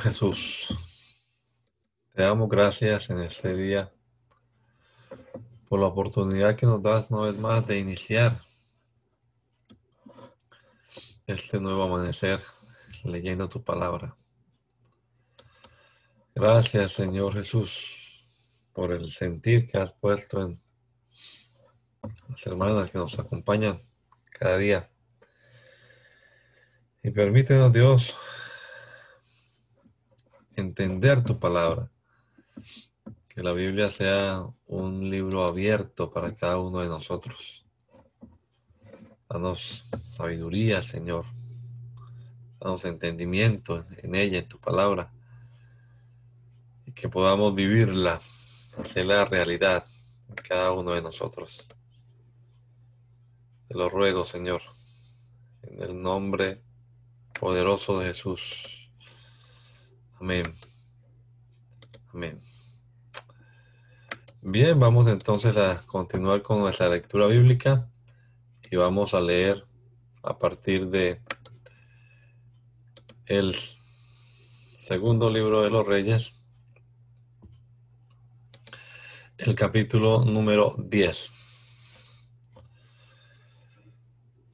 Jesús, te damos gracias en este día por la oportunidad que nos das una vez más de iniciar este nuevo amanecer leyendo tu palabra. Gracias, Señor Jesús, por el sentir que has puesto en las hermanas que nos acompañan cada día. Y permítenos, Dios, entender tu palabra. Que la Biblia sea un libro abierto para cada uno de nosotros. Danos sabiduría, Señor. Danos entendimiento en ella, en tu palabra. Y que podamos vivirla, la realidad en cada uno de nosotros. Te lo ruego, Señor, en el nombre poderoso de Jesús. Amén. Amén. Bien, vamos entonces a continuar con nuestra lectura bíblica y vamos a leer a partir de el segundo libro de los reyes, el capítulo número 10.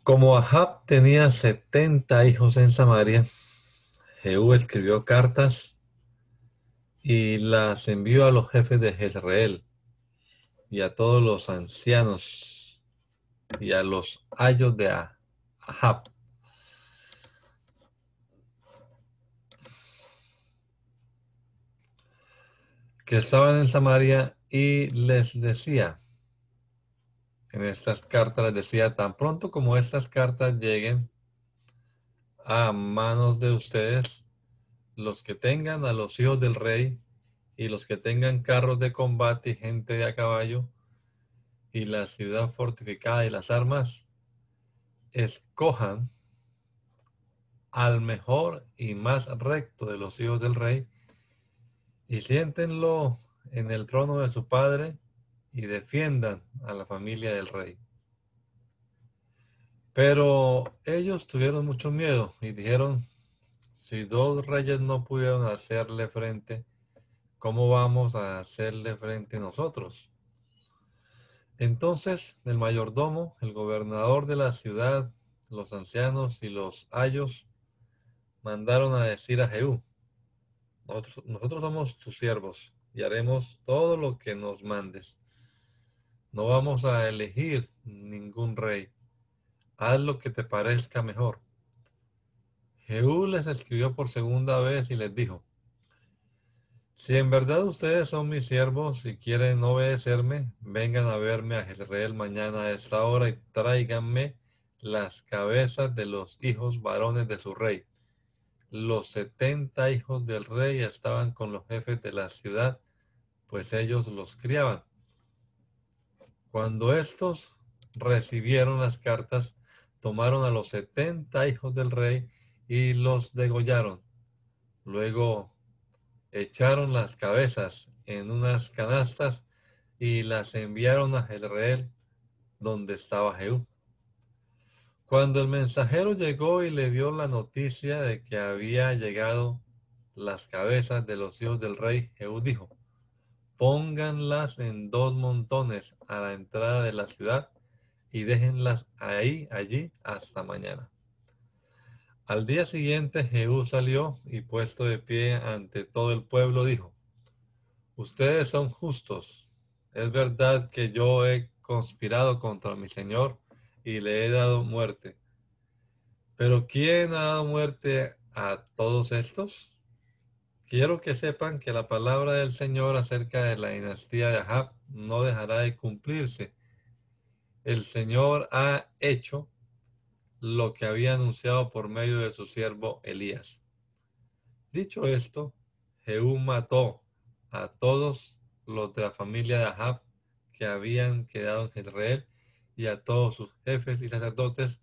Como Ahab tenía 70 hijos en Samaria, Jehú escribió cartas y las envió a los jefes de Jezreel y a todos los ancianos y a los ayos de Ahab. que estaban en Samaria y les decía, en estas cartas les decía, tan pronto como estas cartas lleguen a manos de ustedes los que tengan a los hijos del rey y los que tengan carros de combate y gente de a caballo y la ciudad fortificada y las armas, escojan al mejor y más recto de los hijos del rey y siéntenlo en el trono de su padre y defiendan a la familia del rey. Pero ellos tuvieron mucho miedo y dijeron, si dos reyes no pudieron hacerle frente, ¿cómo vamos a hacerle frente nosotros? Entonces el mayordomo, el gobernador de la ciudad, los ancianos y los ayos mandaron a decir a Jehú, nosotros, nosotros somos tus siervos y haremos todo lo que nos mandes. No vamos a elegir ningún rey haz lo que te parezca mejor. Jehú les escribió por segunda vez y les dijo, si en verdad ustedes son mis siervos y quieren obedecerme, vengan a verme a Jezreel mañana a esta hora y tráiganme las cabezas de los hijos varones de su rey. Los setenta hijos del rey estaban con los jefes de la ciudad, pues ellos los criaban. Cuando estos recibieron las cartas, tomaron a los setenta hijos del rey y los degollaron. Luego echaron las cabezas en unas canastas y las enviaron a Jezreel, donde estaba Jehú. Cuando el mensajero llegó y le dio la noticia de que había llegado las cabezas de los hijos del rey, Jehú dijo, pónganlas en dos montones a la entrada de la ciudad y déjenlas ahí, allí, hasta mañana. Al día siguiente Jehú salió y puesto de pie ante todo el pueblo dijo, ustedes son justos. Es verdad que yo he conspirado contra mi Señor y le he dado muerte. Pero ¿quién ha dado muerte a todos estos? Quiero que sepan que la palabra del Señor acerca de la dinastía de Ahab no dejará de cumplirse el Señor ha hecho lo que había anunciado por medio de su siervo Elías. Dicho esto, Jehú mató a todos los de la familia de Ahab que habían quedado en Israel y a todos sus jefes y sacerdotes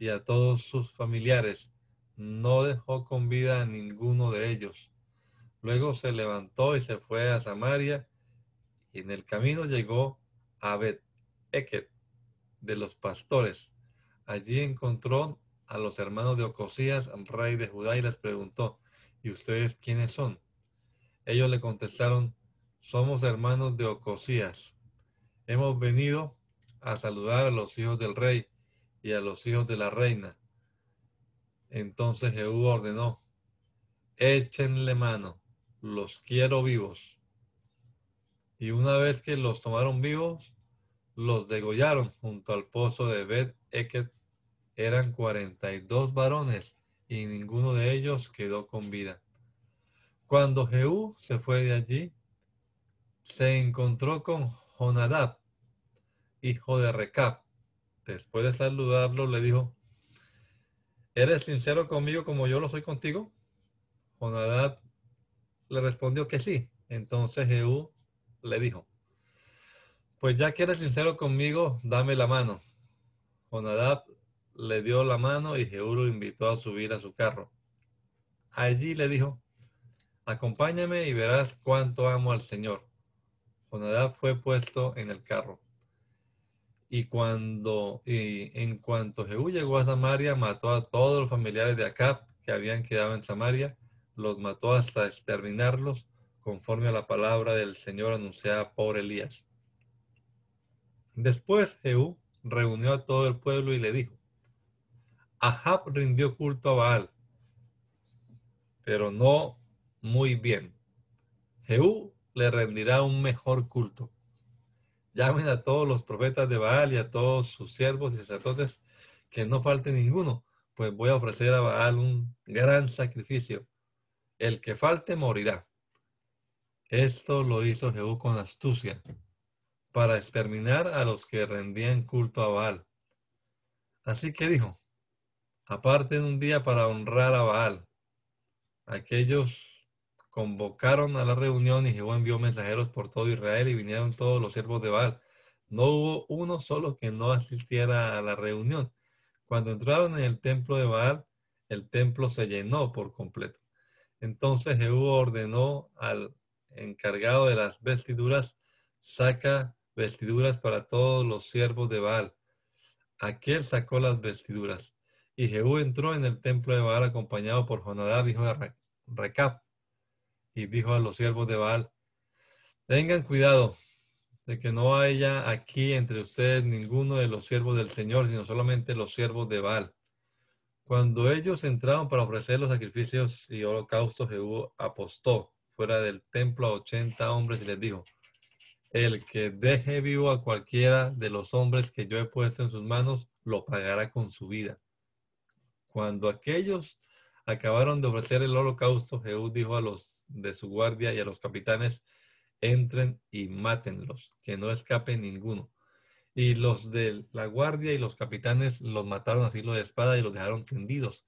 y a todos sus familiares. No dejó con vida a ninguno de ellos. Luego se levantó y se fue a Samaria y en el camino llegó a Bet Eket de los pastores. Allí encontró a los hermanos de Ocosías, rey de Judá, y les preguntó, ¿y ustedes quiénes son? Ellos le contestaron, somos hermanos de Ocosías. Hemos venido a saludar a los hijos del rey y a los hijos de la reina. Entonces Jehú ordenó, échenle mano, los quiero vivos. Y una vez que los tomaron vivos, los degollaron junto al pozo de Bet Eket. Eran cuarenta y dos varones y ninguno de ellos quedó con vida. Cuando Jehú se fue de allí, se encontró con Jonadab, hijo de Recab. Después de saludarlo, le dijo, ¿eres sincero conmigo como yo lo soy contigo? Jonadab le respondió que sí. Entonces Jehú le dijo, pues ya que eres sincero conmigo, dame la mano. Jonadab le dio la mano y Jehú lo invitó a subir a su carro. Allí le dijo, acompáñame y verás cuánto amo al Señor. Jonadab fue puesto en el carro. Y cuando, y en cuanto Jehú llegó a Samaria, mató a todos los familiares de Acab que habían quedado en Samaria, los mató hasta exterminarlos, conforme a la palabra del Señor anunciada por Elías. Después Jehú reunió a todo el pueblo y le dijo, Ahab rindió culto a Baal, pero no muy bien. Jehú le rendirá un mejor culto. Llamen a todos los profetas de Baal y a todos sus siervos y sacerdotes, que no falte ninguno, pues voy a ofrecer a Baal un gran sacrificio. El que falte morirá. Esto lo hizo Jehú con astucia para exterminar a los que rendían culto a Baal. Así que dijo, aparten un día para honrar a Baal. Aquellos convocaron a la reunión y Jehová envió mensajeros por todo Israel y vinieron todos los siervos de Baal. No hubo uno solo que no asistiera a la reunión. Cuando entraron en el templo de Baal, el templo se llenó por completo. Entonces Jehú ordenó al encargado de las vestiduras, saca vestiduras para todos los siervos de Baal. Aquel sacó las vestiduras. Y Jehú entró en el templo de Baal acompañado por Jonadab, hijo de Recap. Y dijo a los siervos de Baal, tengan cuidado de que no haya aquí entre ustedes ninguno de los siervos del Señor, sino solamente los siervos de Baal. Cuando ellos entraron para ofrecer los sacrificios y holocaustos, Jehú apostó fuera del templo a ochenta hombres y les dijo, el que deje vivo a cualquiera de los hombres que yo he puesto en sus manos, lo pagará con su vida. Cuando aquellos acabaron de ofrecer el holocausto, Jehú dijo a los de su guardia y a los capitanes, entren y mátenlos, que no escape ninguno. Y los de la guardia y los capitanes los mataron a filo de espada y los dejaron tendidos.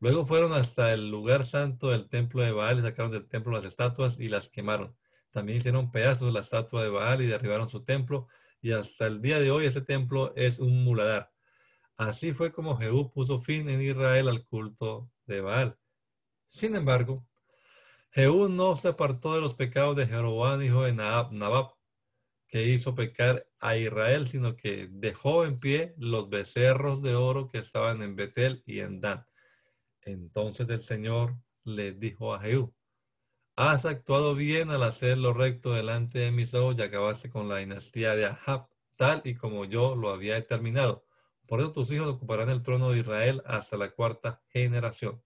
Luego fueron hasta el lugar santo del templo de Baal y sacaron del templo las estatuas y las quemaron. También hicieron pedazos la estatua de Baal y derribaron su templo, y hasta el día de hoy ese templo es un muladar. Así fue como Jehú puso fin en Israel al culto de Baal. Sin embargo, Jehú no se apartó de los pecados de Jeroboam, hijo de Nabab, que hizo pecar a Israel, sino que dejó en pie los becerros de oro que estaban en Betel y en Dan. Entonces el Señor le dijo a Jehú, Has actuado bien al hacer lo recto delante de mis ojos y acabaste con la dinastía de Ahab, tal y como yo lo había determinado. Por eso tus hijos ocuparán el trono de Israel hasta la cuarta generación.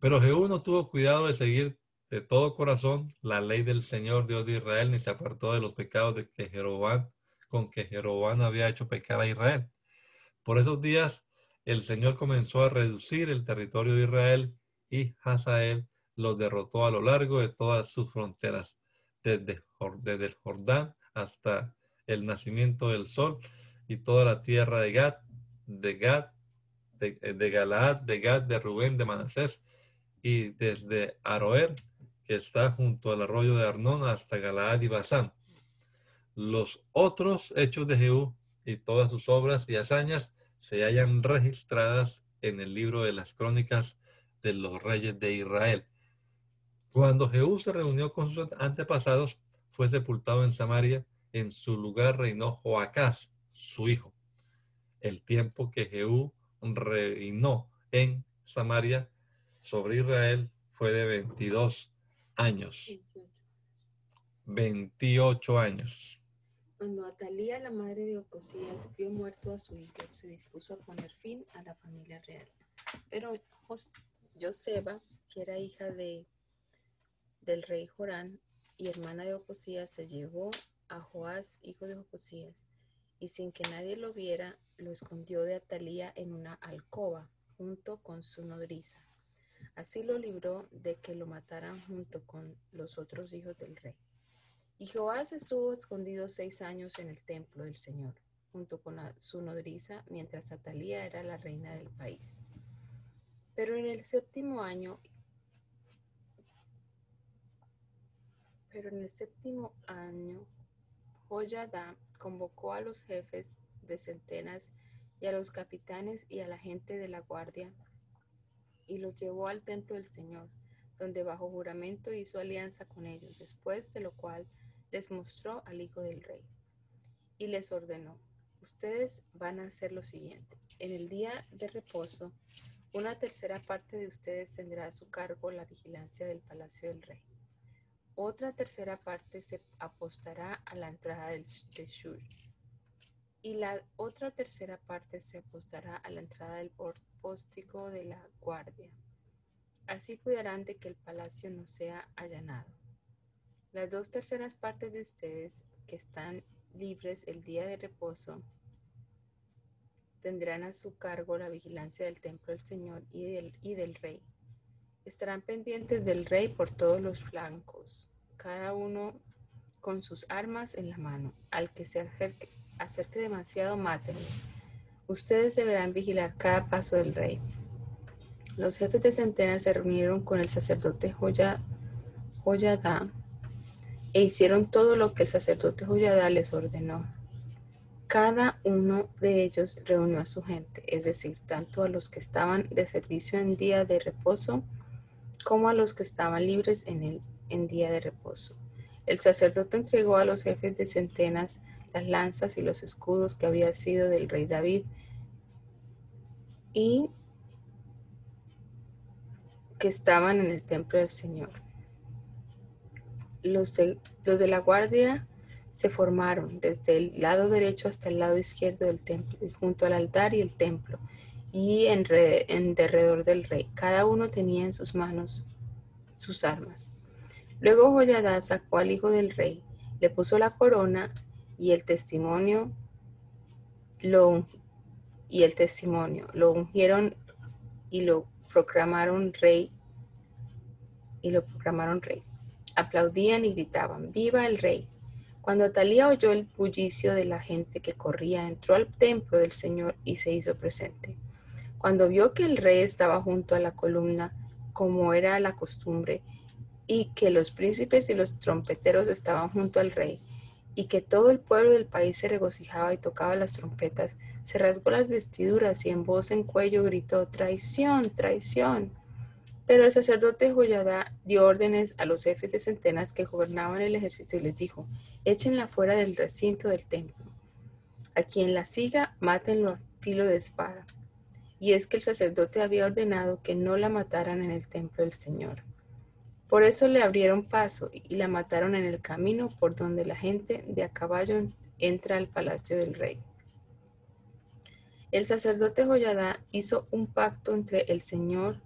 Pero Jehú no tuvo cuidado de seguir de todo corazón la ley del Señor Dios de Israel, ni se apartó de los pecados de que Jeroboam, con que Jeroboam había hecho pecar a Israel. Por esos días el Señor comenzó a reducir el territorio de Israel y Hazael los derrotó a lo largo de todas sus fronteras, desde, el Jordán hasta el nacimiento del sol, y toda la tierra de Gad, de Gad, de, de Galaad, de Gad, de Rubén, de Manasés, y desde Aroer, que está junto al arroyo de Arnón, hasta Galaad y Basán. Los otros hechos de Jehú y todas sus obras y hazañas se hallan registradas en el libro de las crónicas de los reyes de Israel. Cuando Jehú se reunió con sus antepasados, fue sepultado en Samaria. En su lugar reinó Joacás, su hijo. El tiempo que Jehú reinó en Samaria sobre Israel fue de 22 años. 28 años. Cuando Atalía, la madre de Ocosías, vio muerto a su hijo, se dispuso a poner fin a la familia real. Pero Joseba, que era hija de, del rey Jorán y hermana de Ocosías, se llevó a Joás, hijo de Ocosías, y sin que nadie lo viera, lo escondió de Atalía en una alcoba, junto con su nodriza. Así lo libró de que lo mataran junto con los otros hijos del rey. Y Joás estuvo escondido seis años en el templo del Señor, junto con su nodriza, mientras Atalía era la reina del país. Pero en el séptimo año, pero en el séptimo año, Joyadá convocó a los jefes de centenas y a los capitanes y a la gente de la guardia y los llevó al templo del Señor, donde bajo juramento hizo alianza con ellos, después de lo cual les mostró al Hijo del Rey y les ordenó, ustedes van a hacer lo siguiente, en el día de reposo, una tercera parte de ustedes tendrá a su cargo la vigilancia del palacio del rey. Otra tercera parte se apostará a la entrada de Shur. Y la otra tercera parte se apostará a la entrada del póstico de la guardia. Así cuidarán de que el palacio no sea allanado. Las dos terceras partes de ustedes que están libres el día de reposo tendrán a su cargo la vigilancia del templo del Señor y del, y del rey. Estarán pendientes del rey por todos los flancos, cada uno con sus armas en la mano. Al que se acerque, demasiado, mátenlo. Ustedes deberán vigilar cada paso del rey. Los jefes de centenas se reunieron con el sacerdote Joyadá e hicieron todo lo que el sacerdote Joyadá les ordenó. Cada uno de ellos reunió a su gente, es decir, tanto a los que estaban de servicio en día de reposo como a los que estaban libres en el en día de reposo. El sacerdote entregó a los jefes de centenas las lanzas y los escudos que había sido del rey David y que estaban en el templo del Señor los de, los de la guardia se formaron desde el lado derecho hasta el lado izquierdo del templo, y junto al altar y el templo, y en, derredor del rey. Cada uno tenía en sus manos sus armas. Luego Joyadá sacó al hijo del rey, le puso la corona y el testimonio lo y el testimonio lo ungieron y lo proclamaron rey y lo proclamaron rey aplaudían y gritaban, ¡Viva el rey! Cuando Atalía oyó el bullicio de la gente que corría, entró al templo del Señor y se hizo presente. Cuando vio que el rey estaba junto a la columna, como era la costumbre, y que los príncipes y los trompeteros estaban junto al rey, y que todo el pueblo del país se regocijaba y tocaba las trompetas, se rasgó las vestiduras y en voz en cuello gritó, traición, traición. Pero el sacerdote Joyadá dio órdenes a los jefes de centenas que gobernaban el ejército y les dijo, échenla fuera del recinto del templo. A quien la siga, mátenlo a filo de espada. Y es que el sacerdote había ordenado que no la mataran en el templo del Señor. Por eso le abrieron paso y la mataron en el camino por donde la gente de a caballo entra al palacio del rey. El sacerdote Joyadá hizo un pacto entre el Señor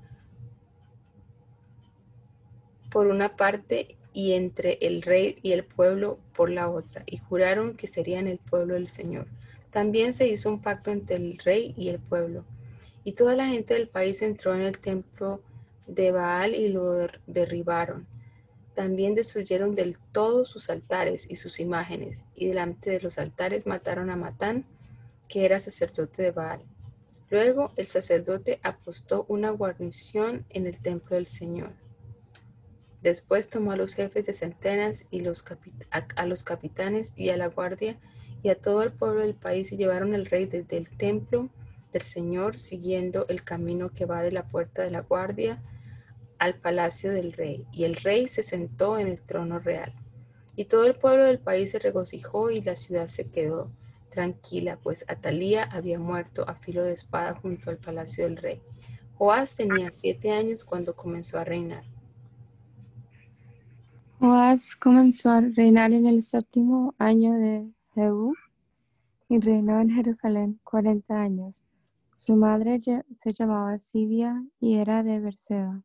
por una parte y entre el rey y el pueblo por la otra, y juraron que serían el pueblo del Señor. También se hizo un pacto entre el rey y el pueblo. Y toda la gente del país entró en el templo de Baal y lo derribaron. También destruyeron del todo sus altares y sus imágenes, y delante de los altares mataron a Matán, que era sacerdote de Baal. Luego el sacerdote apostó una guarnición en el templo del Señor. Después tomó a los jefes de centenas y a, los capitanes y a la guardia y a todo el pueblo del país y llevaron al rey desde el templo del Señor, siguiendo el camino que va de la puerta de la guardia al palacio del rey. Y el rey se sentó en el trono real. Y todo el pueblo del país se regocijó y la ciudad se quedó tranquila, pues Atalía había muerto a filo de espada junto al palacio del rey. Joás tenía siete años cuando comenzó a reinar. Joás comenzó a reinar en el séptimo año de Jehú y reinó en Jerusalén cuarenta años. Su madre se llamaba Sibia y era de Berseba.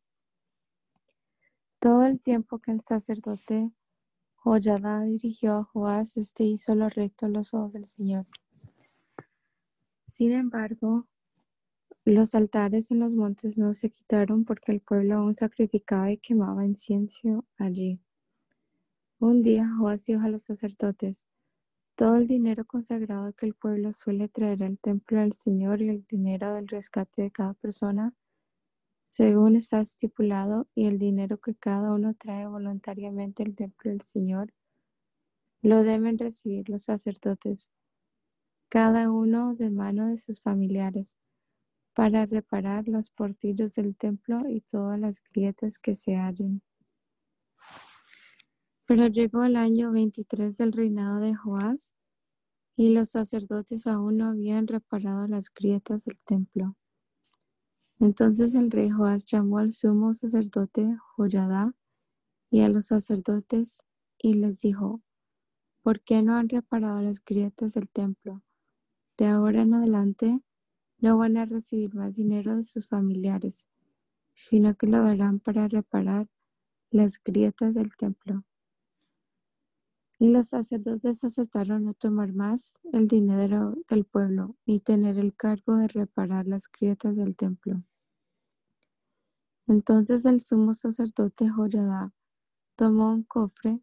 Todo el tiempo que el sacerdote Joyada dirigió a Joás, este hizo lo recto a los ojos del Señor. Sin embargo, los altares en los montes no se quitaron porque el pueblo aún sacrificaba y quemaba incienso allí. Un día Joás dijo a los sacerdotes, todo el dinero consagrado que el pueblo suele traer al templo del Señor y el dinero del rescate de cada persona, según está estipulado, y el dinero que cada uno trae voluntariamente al templo del Señor, lo deben recibir los sacerdotes, cada uno de mano de sus familiares, para reparar los portillos del templo y todas las grietas que se hallen. Pero llegó el año 23 del reinado de Joás y los sacerdotes aún no habían reparado las grietas del templo. Entonces el rey Joás llamó al sumo sacerdote Joyadá y a los sacerdotes y les dijo, ¿por qué no han reparado las grietas del templo? De ahora en adelante no van a recibir más dinero de sus familiares, sino que lo darán para reparar las grietas del templo. Y los sacerdotes aceptaron no tomar más el dinero del pueblo y tener el cargo de reparar las grietas del templo. Entonces el sumo sacerdote Joyadá tomó un cofre,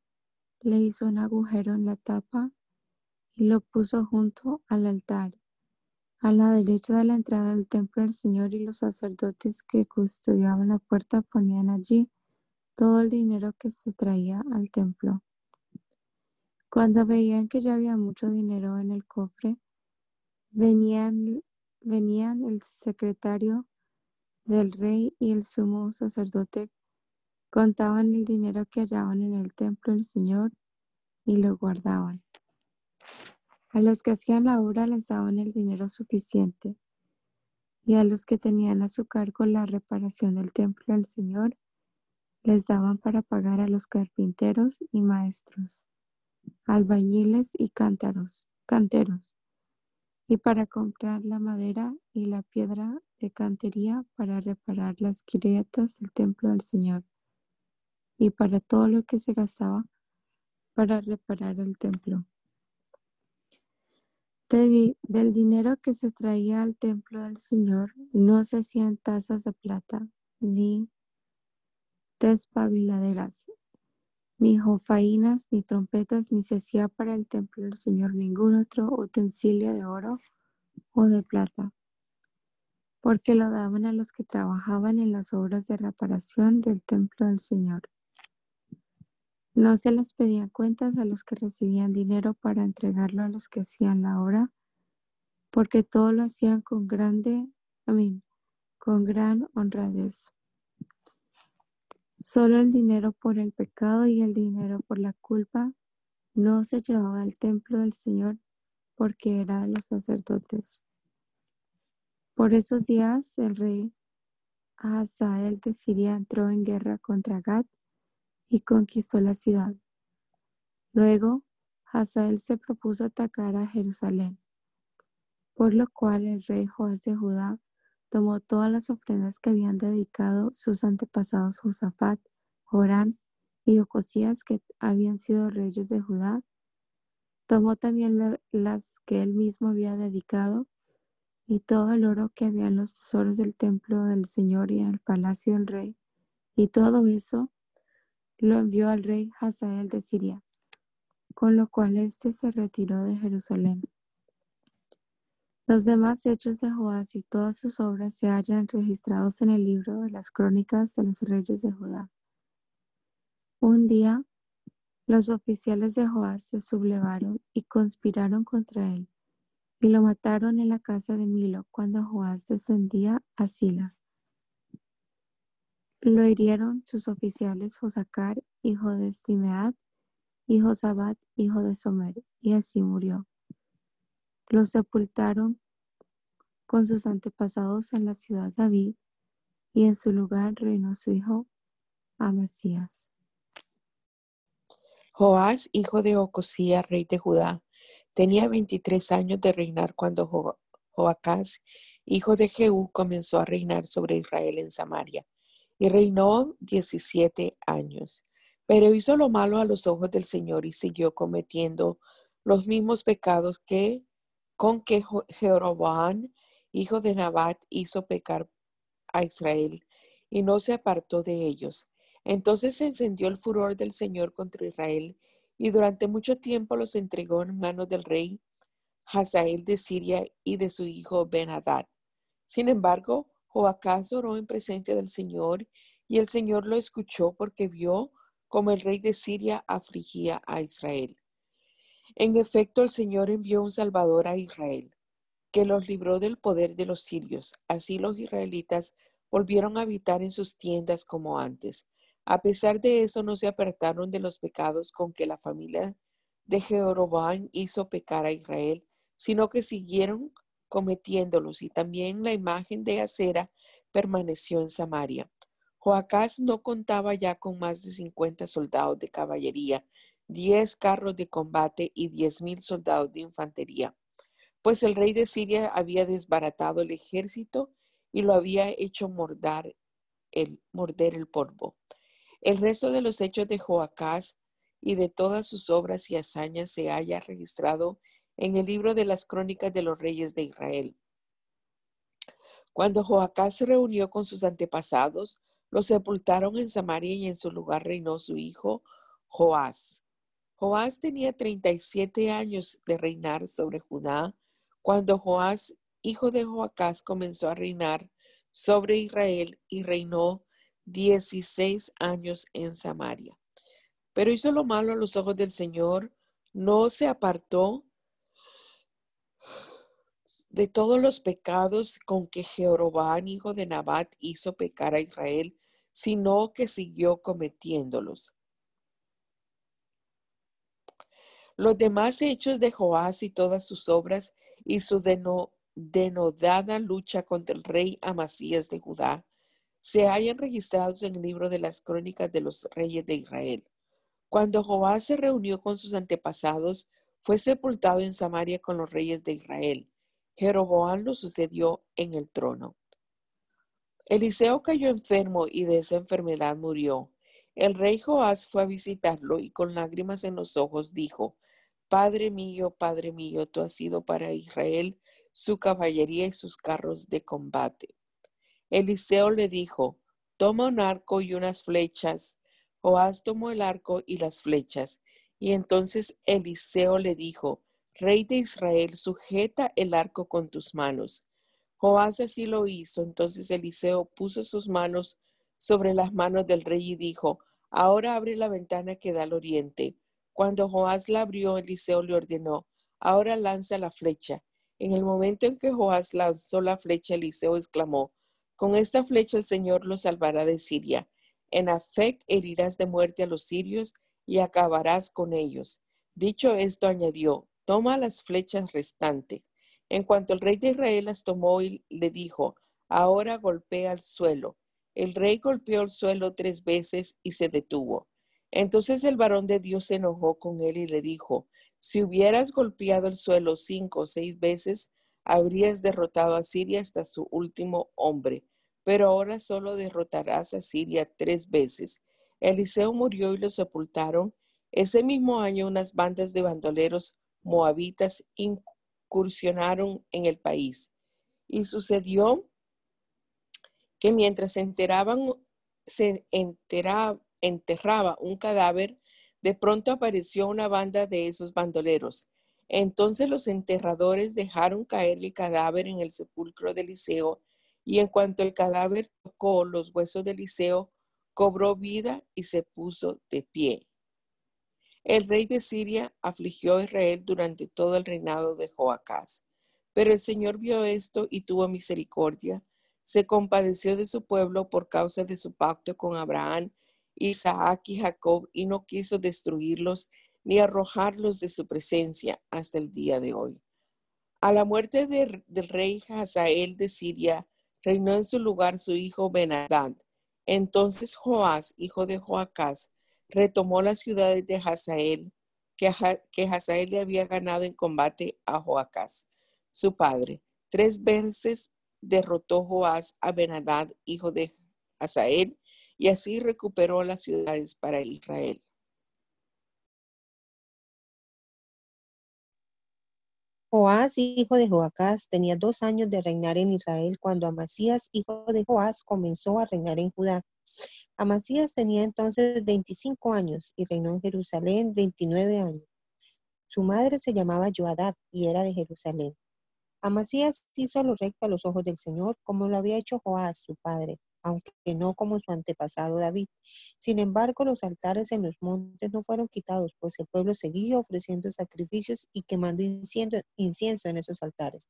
le hizo un agujero en la tapa y lo puso junto al altar, a la derecha de la entrada del templo del Señor y los sacerdotes que custodiaban la puerta ponían allí todo el dinero que se traía al templo. Cuando veían que ya había mucho dinero en el cofre, venían, venían el secretario del rey y el sumo sacerdote, contaban el dinero que hallaban en el templo del Señor y lo guardaban. A los que hacían la obra les daban el dinero suficiente y a los que tenían a su cargo la reparación del templo del Señor les daban para pagar a los carpinteros y maestros albañiles y cántaros, canteros, y para comprar la madera y la piedra de cantería para reparar las grietas del templo del Señor, y para todo lo que se gastaba para reparar el templo. del dinero que se traía al templo del Señor no se hacían tazas de plata ni despabiladeras, ni jofainas, ni trompetas, ni se hacía para el templo del Señor ningún otro utensilio de oro o de plata, porque lo daban a los que trabajaban en las obras de reparación del templo del Señor. No se les pedían cuentas a los que recibían dinero para entregarlo a los que hacían la obra, porque todo lo hacían con grande, con gran honradez. Solo el dinero por el pecado y el dinero por la culpa no se llevaba al templo del Señor porque era de los sacerdotes. Por esos días el rey Hazael de Siria entró en guerra contra Gad y conquistó la ciudad. Luego Hazael se propuso atacar a Jerusalén, por lo cual el rey Joás de Judá tomó todas las ofrendas que habían dedicado sus antepasados Josafat, Jorán y Ocosías, que habían sido reyes de Judá. Tomó también las que él mismo había dedicado y todo el oro que había en los tesoros del templo del Señor y en el palacio del rey. Y todo eso lo envió al rey Hazael de Siria, con lo cual éste se retiró de Jerusalén. Los demás hechos de Joás y todas sus obras se hallan registrados en el libro de las crónicas de los reyes de Judá. Un día, los oficiales de Joás se sublevaron y conspiraron contra él, y lo mataron en la casa de Milo cuando Joás descendía a Sila. Lo hirieron sus oficiales Josacar, hijo de Simead, y Josabat, hijo de Somer, y así murió. Lo sepultaron con sus antepasados en la ciudad de David, y en su lugar reinó su hijo Amasías. Joás, hijo de Ocosía, rey de Judá, tenía 23 años de reinar cuando Joacás, hijo de Jehú, comenzó a reinar sobre Israel en Samaria, y reinó 17 años. Pero hizo lo malo a los ojos del Señor y siguió cometiendo los mismos pecados que con que Jeroboam, hijo de Nabat, hizo pecar a Israel, y no se apartó de ellos. Entonces se encendió el furor del Señor contra Israel, y durante mucho tiempo los entregó en manos del rey Hazael de Siria y de su hijo Ben-Hadad. Sin embargo, Joacás oró en presencia del Señor, y el Señor lo escuchó porque vio como el rey de Siria afligía a Israel. En efecto, el Señor envió un Salvador a Israel, que los libró del poder de los sirios. Así los israelitas volvieron a habitar en sus tiendas como antes. A pesar de eso, no se apartaron de los pecados con que la familia de Jeroboam hizo pecar a Israel, sino que siguieron cometiéndolos, y también la imagen de acera permaneció en Samaria. Joacás no contaba ya con más de cincuenta soldados de caballería, diez carros de combate y diez mil soldados de infantería, pues el rey de Siria había desbaratado el ejército y lo había hecho morder el, polvo. El resto de los hechos de Joacás y de todas sus obras y hazañas se haya registrado en el libro de las crónicas de los reyes de Israel. Cuando Joacás se reunió con sus antepasados, lo sepultaron en Samaria y en su lugar reinó su hijo Joás. Joás tenía 37 años de reinar sobre Judá cuando Joás, hijo de Joacás, comenzó a reinar sobre Israel y reinó 16 años en Samaria. Pero hizo lo malo a los ojos del Señor, no se apartó de todos los pecados con que Jeroboam, hijo de Nabat, hizo pecar a Israel, sino que siguió cometiéndolos. Los demás hechos de Joás y todas sus obras y su denodada lucha contra el rey Amasías de Judá se hallan registrados en el libro de las crónicas de los reyes de Israel. Cuando Joás se reunió con sus antepasados, fue sepultado en Samaria con los reyes de Israel. Jeroboam lo sucedió en el trono. Eliseo cayó enfermo y de esa enfermedad murió. El rey Joás fue a visitarlo y con lágrimas en los ojos dijo, Padre mío, Padre mío, tú has sido para Israel su caballería y sus carros de combate. Eliseo le dijo, toma un arco y unas flechas. Joás tomó el arco y las flechas. Y entonces Eliseo le dijo, Rey de Israel, sujeta el arco con tus manos. Joás así lo hizo. Entonces Eliseo puso sus manos sobre las manos del rey y dijo, Ahora abre la ventana que da al oriente. Cuando Joás la abrió, Eliseo le ordenó, Ahora lanza la flecha. En el momento en que Joás lanzó la flecha, Eliseo exclamó, Con esta flecha el Señor lo salvará de Siria. En Afec herirás de muerte a los sirios y acabarás con ellos. Dicho esto, añadió, Toma las flechas restantes en cuanto el rey de Israel las tomó y le dijo, ahora golpea el suelo. El rey golpeó el suelo tres veces y se detuvo. Entonces el varón de Dios se enojó con él y le dijo, si hubieras golpeado el suelo cinco o seis veces, habrías derrotado a Siria hasta su último hombre, pero ahora solo derrotarás a Siria tres veces. Eliseo murió y lo sepultaron. Ese mismo año unas bandas de bandoleros moabitas incursionaron en el país. Y sucedió que mientras se enteraban, se enterraba un cadáver, de pronto apareció una banda de esos bandoleros. Entonces los enterradores dejaron caer el cadáver en el sepulcro de Eliseo, y en cuanto el cadáver tocó los huesos de Eliseo, cobró vida y se puso de pie. El rey de Siria afligió a Israel durante todo el reinado de Joacás. Pero el Señor vio esto y tuvo misericordia. Se compadeció de su pueblo por causa de su pacto con Abraham, Isaac y Jacob y no quiso destruirlos ni arrojarlos de su presencia hasta el día de hoy. A la muerte del rey Hazael de Siria, reinó en su lugar su hijo Benadad. Entonces Joás, hijo de Joacás, retomó las ciudades de Hazael, que, que Hazael le había ganado en combate a Joacás, su padre. Tres veces derrotó Joás a Benadad, hijo de Hazael, y así recuperó las ciudades para Israel. Joás, hijo de Joacás, tenía dos años de reinar en Israel cuando Amasías, hijo de Joás, comenzó a reinar en Judá. Amasías tenía entonces 25 años y reinó en Jerusalén 29 años. Su madre se llamaba Joadab y era de Jerusalén. Amasías hizo lo recto a los ojos del Señor, como lo había hecho Joás, su padre, aunque no como su antepasado David. Sin embargo, los altares en los montes no fueron quitados, pues el pueblo seguía ofreciendo sacrificios y quemando incienso, en esos altares.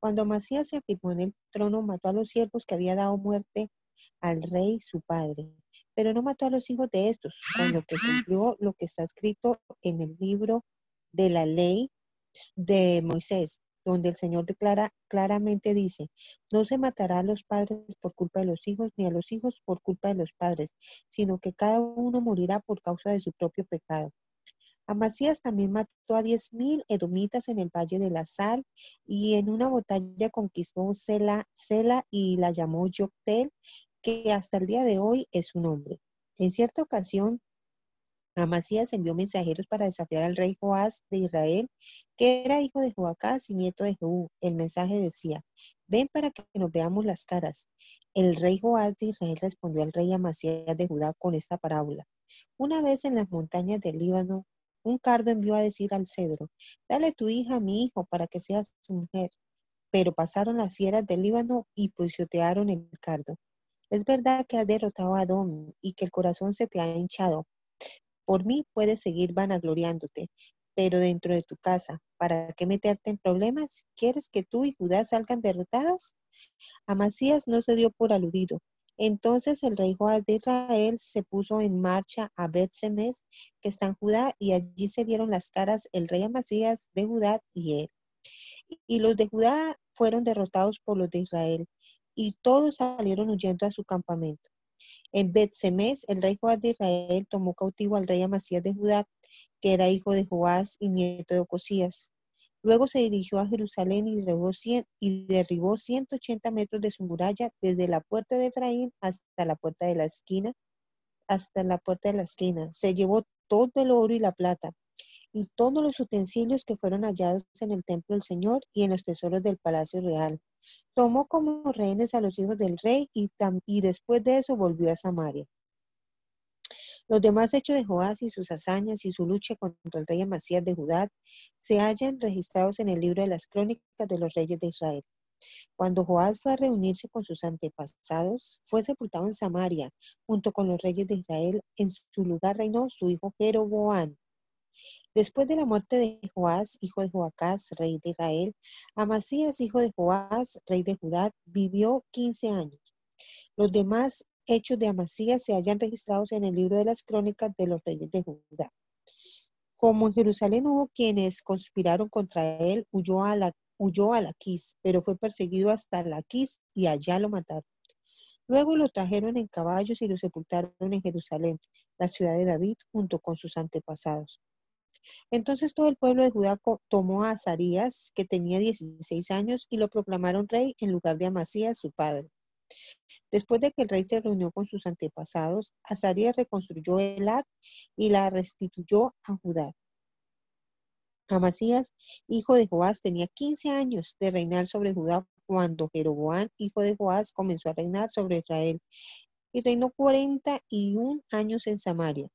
Cuando Amasías se afirmó en el trono, mató a los siervos que había dado muerte al rey su padre, pero no mató a los hijos de estos, con lo que cumplió lo que está escrito en el libro de la ley de Moisés donde el Señor declara claramente dice, no se matará a los padres por culpa de los hijos, ni a los hijos por culpa de los padres, sino que cada uno morirá por causa de su propio pecado. Amasías también mató a diez mil edomitas en el Valle de la Sal y en una batalla conquistó Sela, y la llamó Yoctel, que hasta el día de hoy es su nombre. En cierta ocasión, Amasías envió mensajeros para desafiar al rey Joás de Israel, que era hijo de Joacás y nieto de Jehú. El mensaje decía, ven para que nos veamos las caras. El rey Joás de Israel respondió al rey Amasías de Judá con esta parábola. Una vez en las montañas del Líbano, un cardo envió a decir al cedro, dale tu hija a mi hijo para que sea su mujer. Pero pasaron las fieras del Líbano y pisotearon el cardo. Es verdad que has derrotado a Adón y que el corazón se te ha hinchado, por mí puedes seguir vanagloriándote, pero dentro de tu casa, ¿para qué meterte en problemas? ¿Quieres que tú y Judá salgan derrotados? Amasías no se dio por aludido. Entonces el rey Joás de Israel se puso en marcha a bet que está en Judá, y allí se vieron las caras el rey Amasías de Judá y él. Y los de Judá fueron derrotados por los de Israel, y todos salieron huyendo a su campamento. En bet el rey Joás de Israel tomó cautivo al rey Amasías de Judá, que era hijo de Joás y nieto de Ocosías. Luego se dirigió a Jerusalén y derribó, y derribó 180 metros de su muralla desde la puerta de Efraín hasta la puerta de la esquina, hasta la puerta de la esquina. Se llevó todo el oro y la plata y todos los utensilios que fueron hallados en el templo del Señor y en los tesoros del palacio real. Tomó como rehenes a los hijos del rey y, y después de eso volvió a Samaria. Los demás hechos de Joás y sus hazañas y su lucha contra el rey Amasías de Judá se hallan registrados en el libro de las crónicas de los reyes de Israel. Cuando Joás fue a reunirse con sus antepasados, fue sepultado en Samaria, junto con los reyes de Israel. En su lugar reinó su hijo Jeroboam. Después de la muerte de Joás, hijo de Joacás, rey de Israel, Amasías, hijo de Joás, rey de Judá, vivió 15 años. Los demás hechos de Amasías se hallan registrados en el libro de las crónicas de los reyes de Judá. Como en Jerusalén hubo quienes conspiraron contra él, huyó a, la, huyó a Laquís, pero fue perseguido hasta Laquís y allá lo mataron. Luego lo trajeron en caballos y lo sepultaron en Jerusalén, la ciudad de David, junto con sus antepasados. Entonces todo el pueblo de Judá tomó a Azarías, que tenía 16 años, y lo proclamaron rey en lugar de Amasías, su padre. Después de que el rey se reunió con sus antepasados, Azarías reconstruyó Elad y la restituyó a Judá. Amasías, hijo de Joás, tenía 15 años de reinar sobre Judá cuando Jeroboam, hijo de Joás, comenzó a reinar sobre Israel y reinó 41 años en Samaria.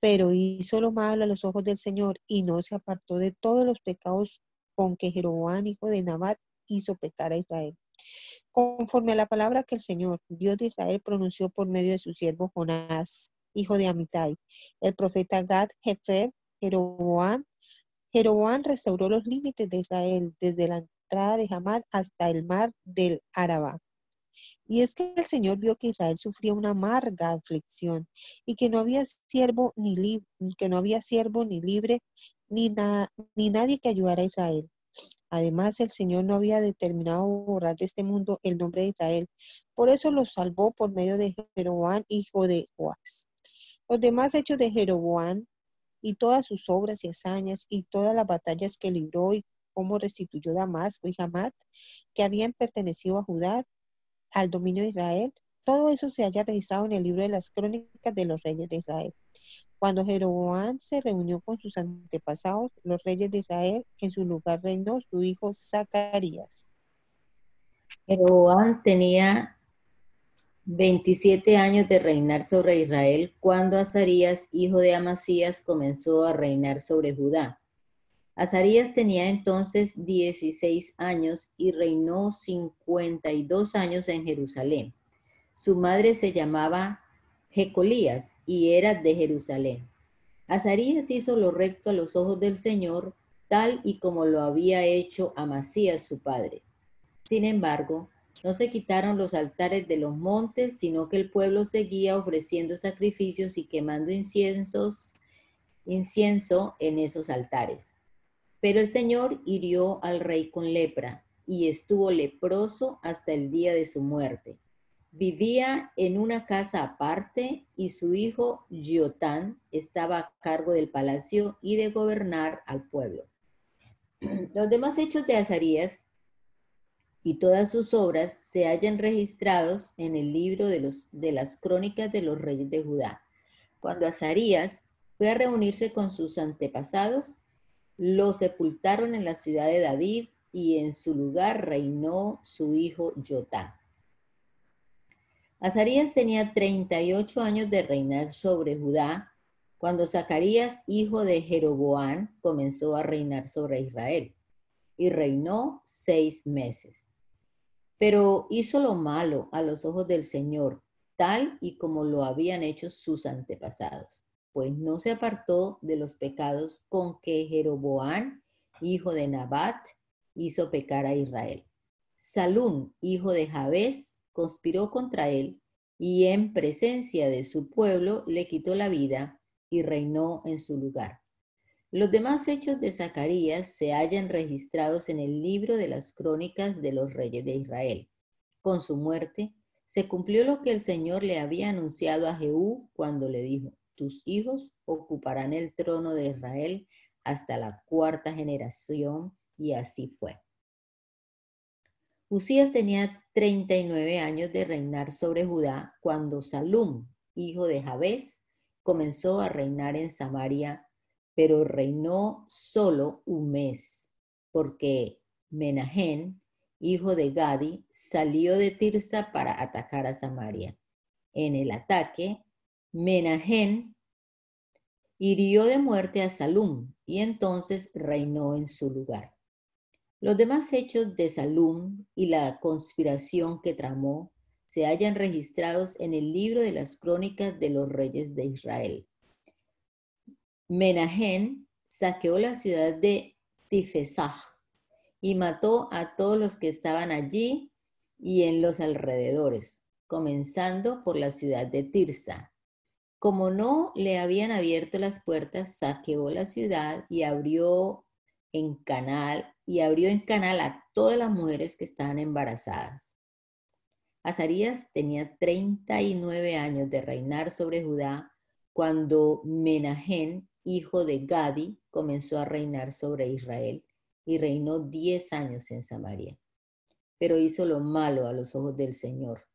Pero hizo lo malo a los ojos del Señor y no se apartó de todos los pecados con que Jeroboam, hijo de Nabat, hizo pecar a Israel. Conforme a la palabra que el Señor, Dios de Israel, pronunció por medio de su siervo Jonás, hijo de Amitai, el profeta Gad Jefer, Jeroboam, Jeroboam restauró los límites de Israel desde la entrada de Hamad hasta el mar del Araba. Y es que el Señor vio que Israel sufría una amarga aflicción y que no había siervo ni, que no había siervo ni libre ni, ni nadie que ayudara a Israel. Además, el Señor no había determinado borrar de este mundo el nombre de Israel. Por eso lo salvó por medio de Jeroboam, hijo de Joás. Los demás hechos de Jeroboam y todas sus obras y hazañas y todas las batallas que libró y cómo restituyó Damasco y Hamad, que habían pertenecido a Judá, al dominio de Israel, todo eso se haya registrado en el libro de las crónicas de los reyes de Israel. Cuando Jeroboam se reunió con sus antepasados, los reyes de Israel, en su lugar reinó su hijo Zacarías. Jeroboam tenía 27 años de reinar sobre Israel cuando Azarías, hijo de Amasías, comenzó a reinar sobre Judá. Azarías tenía entonces 16 años y reinó 52 años en Jerusalén. Su madre se llamaba Jecolías y era de Jerusalén. Azarías hizo lo recto a los ojos del Señor, tal y como lo había hecho Amasías su padre. Sin embargo, no se quitaron los altares de los montes, sino que el pueblo seguía ofreciendo sacrificios y quemando inciensos, incienso en esos altares. Pero el Señor hirió al rey con lepra y estuvo leproso hasta el día de su muerte. Vivía en una casa aparte y su hijo Giotán estaba a cargo del palacio y de gobernar al pueblo. Los demás hechos de Azarías y todas sus obras se hallan registrados en el libro de, las crónicas de los reyes de Judá. Cuando Azarías fue a reunirse con sus antepasados, lo sepultaron en la ciudad de David y en su lugar reinó su hijo Jotá. Azarías tenía 38 años de reinar sobre Judá cuando Zacarías, hijo de Jeroboán, comenzó a reinar sobre Israel y reinó seis meses. Pero hizo lo malo a los ojos del Señor, tal y como lo habían hecho sus antepasados pues no se apartó de los pecados con que Jeroboán, hijo de Nabat, hizo pecar a Israel. Salún, hijo de Jabes, conspiró contra él y en presencia de su pueblo le quitó la vida y reinó en su lugar. Los demás hechos de Zacarías se hallan registrados en el libro de las crónicas de los reyes de Israel. Con su muerte se cumplió lo que el Señor le había anunciado a Jehú cuando le dijo, tus hijos ocuparán el trono de Israel hasta la cuarta generación, y así fue. Usías tenía 39 años de reinar sobre Judá cuando Salum, hijo de Jabes, comenzó a reinar en Samaria, pero reinó solo un mes, porque Menahem, hijo de Gadi, salió de Tirsa para atacar a Samaria. En el ataque, Menahem hirió de muerte a Salum y entonces reinó en su lugar. Los demás hechos de Salum y la conspiración que tramó se hallan registrados en el libro de las crónicas de los reyes de Israel. Menahem saqueó la ciudad de Tifesah y mató a todos los que estaban allí y en los alrededores, comenzando por la ciudad de Tirsa, como no le habían abierto las puertas, saqueó la ciudad y abrió en canal y abrió en canal a todas las mujeres que estaban embarazadas. Azarías tenía 39 años de reinar sobre Judá cuando Menahem, hijo de Gadi, comenzó a reinar sobre Israel y reinó 10 años en Samaria. Pero hizo lo malo a los ojos del Señor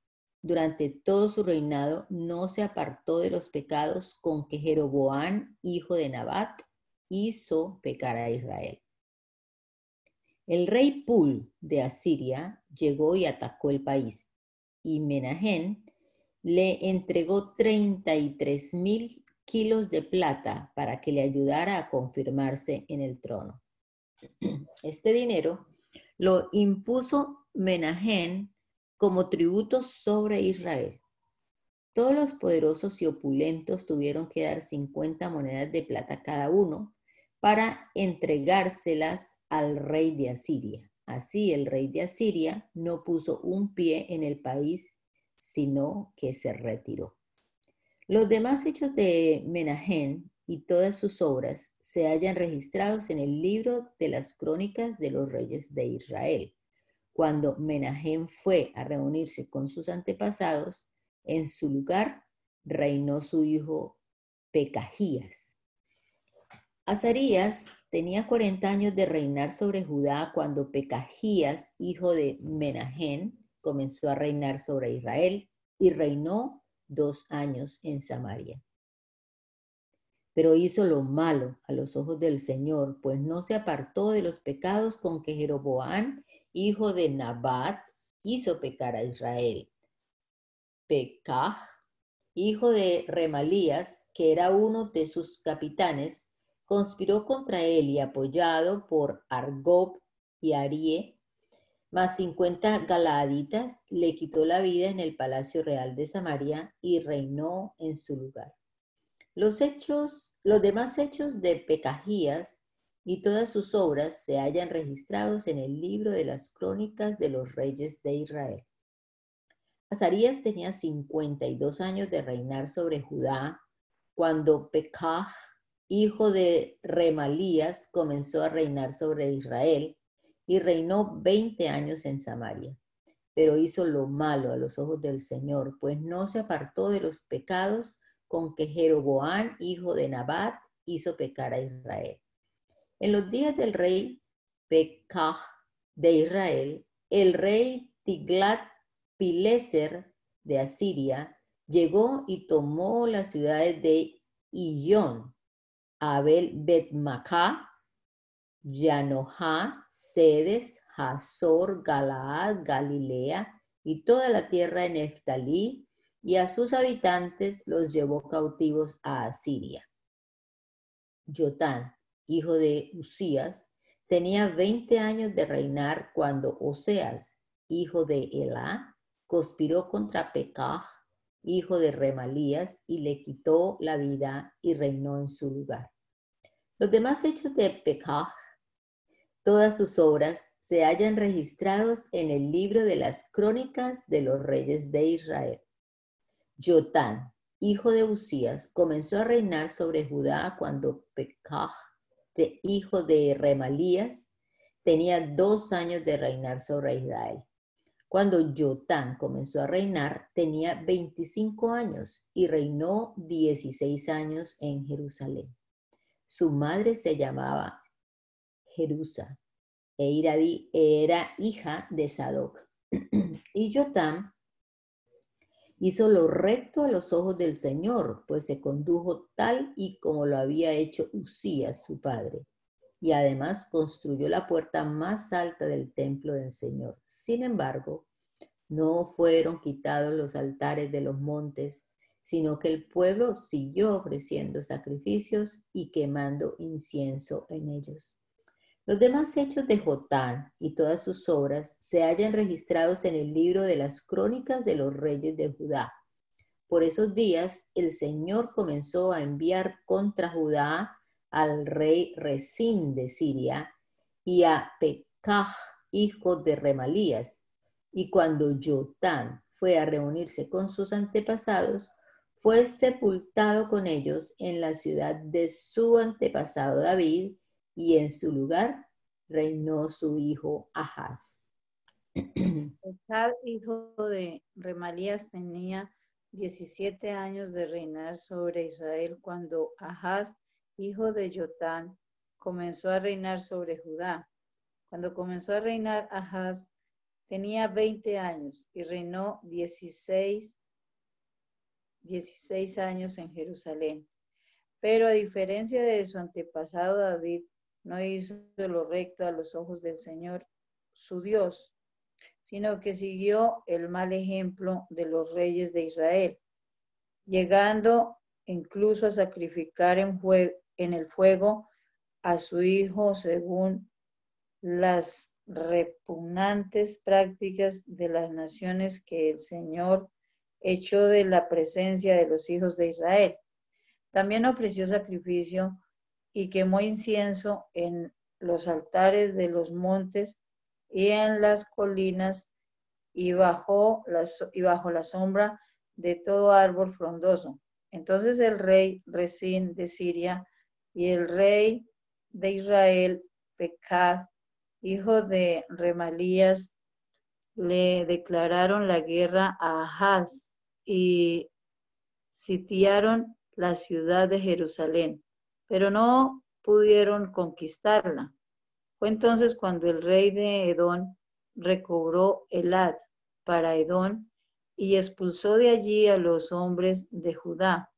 durante todo su reinado no se apartó de los pecados con que Jeroboán, hijo de Nabat, hizo pecar a Israel. El rey Pul de Asiria llegó y atacó el país, y Menahem le entregó 33 mil kilos de plata para que le ayudara a confirmarse en el trono. Este dinero lo impuso Menahem como tributo sobre Israel. Todos los poderosos y opulentos tuvieron que dar 50 monedas de plata cada uno para entregárselas al rey de Asiria. Así el rey de Asiria no puso un pie en el país, sino que se retiró. Los demás hechos de Menahem y todas sus obras se hallan registrados en el libro de las crónicas de los reyes de Israel. Cuando Menahem fue a reunirse con sus antepasados, en su lugar reinó su hijo Pecajías. Azarías tenía 40 años de reinar sobre Judá cuando Pecajías, hijo de Menahem, comenzó a reinar sobre Israel y reinó dos años en Samaria. Pero hizo lo malo a los ojos del Señor, pues no se apartó de los pecados con que Jeroboán, hijo de Nabat, hizo pecar a Israel. Pekah, hijo de Remalías, que era uno de sus capitanes, conspiró contra él y apoyado por Argob y Arie, más cincuenta galaditas, le quitó la vida en el palacio real de Samaria y reinó en su lugar. Los hechos, los demás hechos de Pecajías y todas sus obras se hallan registrados en el libro de las crónicas de los reyes de Israel. Azarías tenía 52 años de reinar sobre Judá cuando Pekah, hijo de Remalías, comenzó a reinar sobre Israel y reinó 20 años en Samaria. Pero hizo lo malo a los ojos del Señor, pues no se apartó de los pecados con que Jeroboán, hijo de Nabat, hizo pecar a Israel. En los días del rey Pekah de Israel, el rey Tiglat Pileser de Asiria llegó y tomó las ciudades de Iyón, Abel Betmacá, Yanohá, Sedes, Hazor, Galaad, Galilea y toda la tierra de Neftalí, y a sus habitantes los llevó cautivos a Asiria. Yotán, hijo de Usías, tenía 20 años de reinar cuando Oseas, hijo de Elá, conspiró contra Pekah, hijo de Remalías, y le quitó la vida y reinó en su lugar. Los demás hechos de Pekah, todas sus obras, se hallan registrados en el libro de las crónicas de los reyes de Israel. Jotán, hijo de Usías, comenzó a reinar sobre Judá cuando Pekah, hijo de Remalías, tenía dos años de reinar sobre Israel. Cuando Jotán comenzó a reinar, tenía 25 años y reinó 16 años en Jerusalén. Su madre se llamaba Jerusa e era hija de Sadoc. y Jotán hizo lo recto a los ojos del Señor, pues se condujo tal y como lo había hecho Usías, su padre y además construyó la puerta más alta del templo del Señor. Sin embargo, no fueron quitados los altares de los montes, sino que el pueblo siguió ofreciendo sacrificios y quemando incienso en ellos. Los demás hechos de Jotán y todas sus obras se hallan registrados en el libro de las crónicas de los reyes de Judá. Por esos días el Señor comenzó a enviar contra Judá al rey Resín de Siria y a Pekah, hijo de Remalías. Y cuando Jotán fue a reunirse con sus antepasados, fue sepultado con ellos en la ciudad de su antepasado David, y en su lugar reinó su hijo Ahaz. Ahaz, hijo de Remalías, tenía 17 años de reinar sobre Israel cuando Ahaz hijo de Jotán, comenzó a reinar sobre Judá. Cuando comenzó a reinar Ahaz, tenía 20 años y reinó 16, 16 años en Jerusalén. Pero a diferencia de su antepasado David, no hizo lo recto a los ojos del Señor, su Dios, sino que siguió el mal ejemplo de los reyes de Israel, llegando incluso a sacrificar en, en el fuego a su hijo según las repugnantes prácticas de las naciones que el Señor echó de la presencia de los hijos de Israel. También ofreció sacrificio y quemó incienso en los altares de los montes y en las colinas y bajo, y bajo la sombra de todo árbol frondoso. Entonces el rey Resín de Siria y el rey de Israel, Pecad, hijo de Remalías, le declararon la guerra a Ahaz y sitiaron la ciudad de Jerusalén, pero no pudieron conquistarla. Fue entonces cuando el rey de Edón recobró Elad para Edón y expulsó de allí a los hombres de Judá.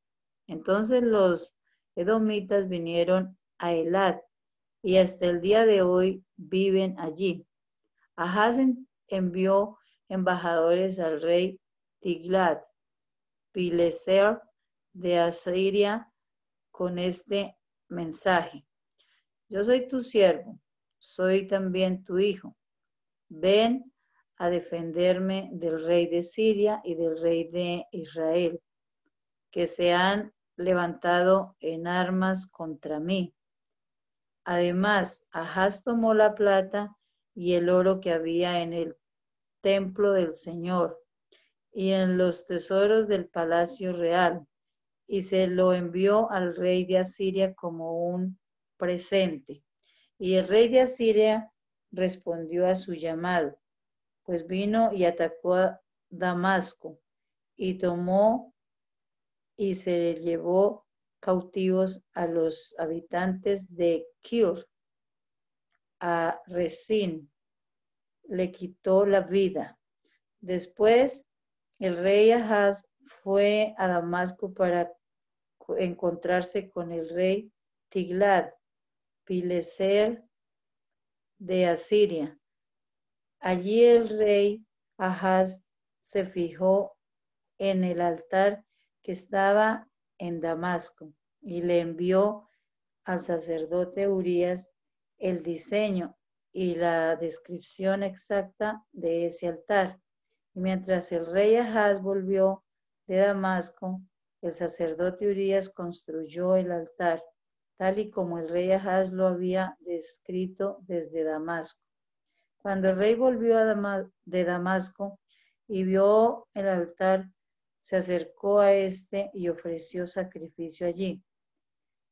Entonces los edomitas vinieron a Elad y hasta el día de hoy viven allí. Ahaz envió embajadores al rey Tiglat Pileser de Asiria con este mensaje. Yo soy tu siervo, soy también tu hijo. Ven a defenderme del rey de Siria y del rey de Israel, que se han levantado en armas contra mí. Además, Ahaz tomó la plata y el oro que había en el templo del Señor y en los tesoros del palacio real, y se lo envió al rey de Asiria como un presente. Y el rey de Asiria respondió a su llamado pues vino y atacó a Damasco y tomó y se llevó cautivos a los habitantes de Kir, a Resín, le quitó la vida. Después el rey Ahaz fue a Damasco para encontrarse con el rey Tiglad, Pileser de Asiria, Allí el rey Ahaz se fijó en el altar que estaba en Damasco y le envió al sacerdote Urias el diseño y la descripción exacta de ese altar. Y mientras el rey Ahaz volvió de Damasco, el sacerdote Urias construyó el altar, tal y como el rey Ahaz lo había descrito desde Damasco. Cuando el rey volvió de Damasco y vio el altar, se acercó a éste y ofreció sacrificio allí.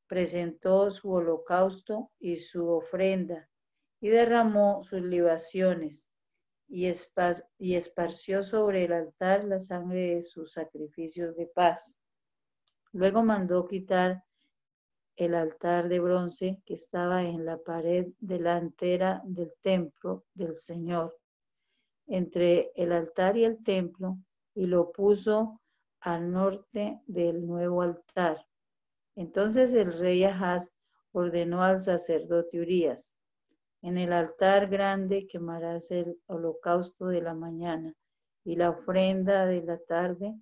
Presentó su holocausto y su ofrenda y derramó sus libaciones y, y esparció sobre el altar la sangre de sus sacrificios de paz. Luego mandó quitar el altar de bronce que estaba en la pared delantera del templo del Señor, entre el altar y el templo, y lo puso al norte del nuevo altar. Entonces el rey Ahaz ordenó al sacerdote Urias, en el altar grande quemarás el holocausto de la mañana y la ofrenda de la tarde,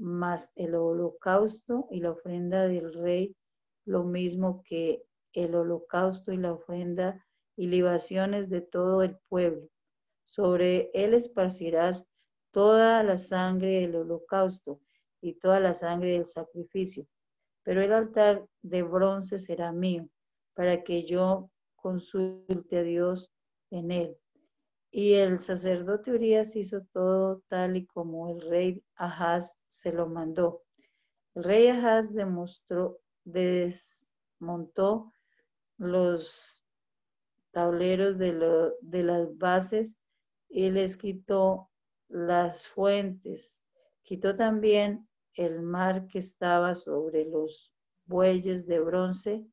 más el holocausto y la ofrenda del rey lo mismo que el holocausto y la ofrenda y libaciones de todo el pueblo. Sobre él esparcirás toda la sangre del holocausto y toda la sangre del sacrificio. Pero el altar de bronce será mío, para que yo consulte a Dios en él. Y el sacerdote Urias hizo todo tal y como el rey Ahaz se lo mandó. El rey Ahaz demostró, desmontó los tableros de, de las bases y les quitó las fuentes. Quitó también el mar que estaba sobre los bueyes de bronce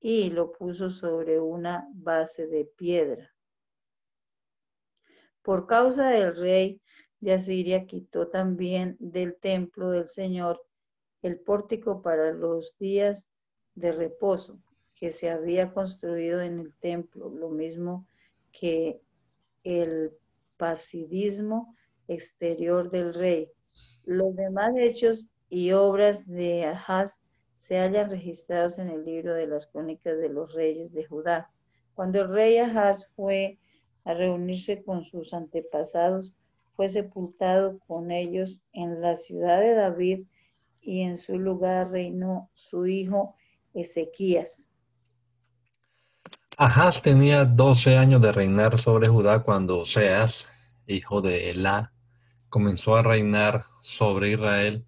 y lo puso sobre una base de piedra. Por causa del rey de Asiria quitó también del templo del Señor el pórtico para los días de reposo que se había construido en el templo, lo mismo que el pasidismo exterior del rey. Los demás hechos y obras de Ahaz se hallan registrados en el libro de las crónicas de los reyes de Judá. Cuando el rey Ahaz fue a reunirse con sus antepasados, fue sepultado con ellos en la ciudad de David y en su lugar reinó su hijo Ezequías. Ahaz tenía 12 años de reinar sobre Judá cuando Oseas, hijo de Elá, comenzó a reinar sobre Israel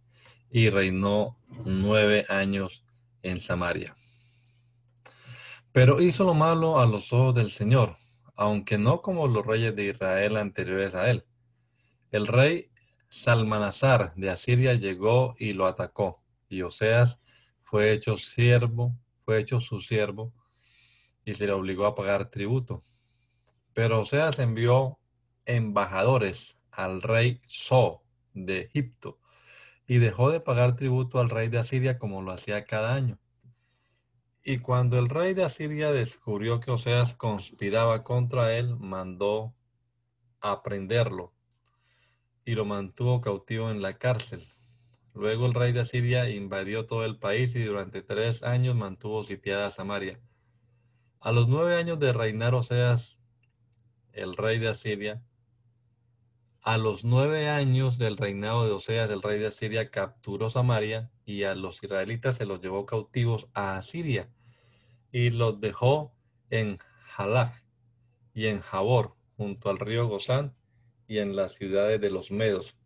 y reinó nueve años en Samaria. Pero hizo lo malo a los ojos del Señor, aunque no como los reyes de Israel anteriores a él. El rey Salmanasar de Asiria llegó y lo atacó, y Oseas fue hecho siervo, fue hecho su siervo, y se le obligó a pagar tributo. Pero Oseas envió embajadores al rey So de Egipto, y dejó de pagar tributo al rey de Asiria como lo hacía cada año. Y cuando el rey de Asiria descubrió que Oseas conspiraba contra él, mandó a prenderlo y lo mantuvo cautivo en la cárcel. Luego el rey de Asiria invadió todo el país y durante tres años mantuvo sitiada Samaria. A los nueve años de reinar Oseas, el rey de Asiria, a los nueve años del reinado de Oseas, el rey de Asiria capturó Samaria y a los israelitas se los llevó cautivos a Asiria y los dejó en Halach y en Jabor, junto al río Gozán y en las ciudades de los Medos.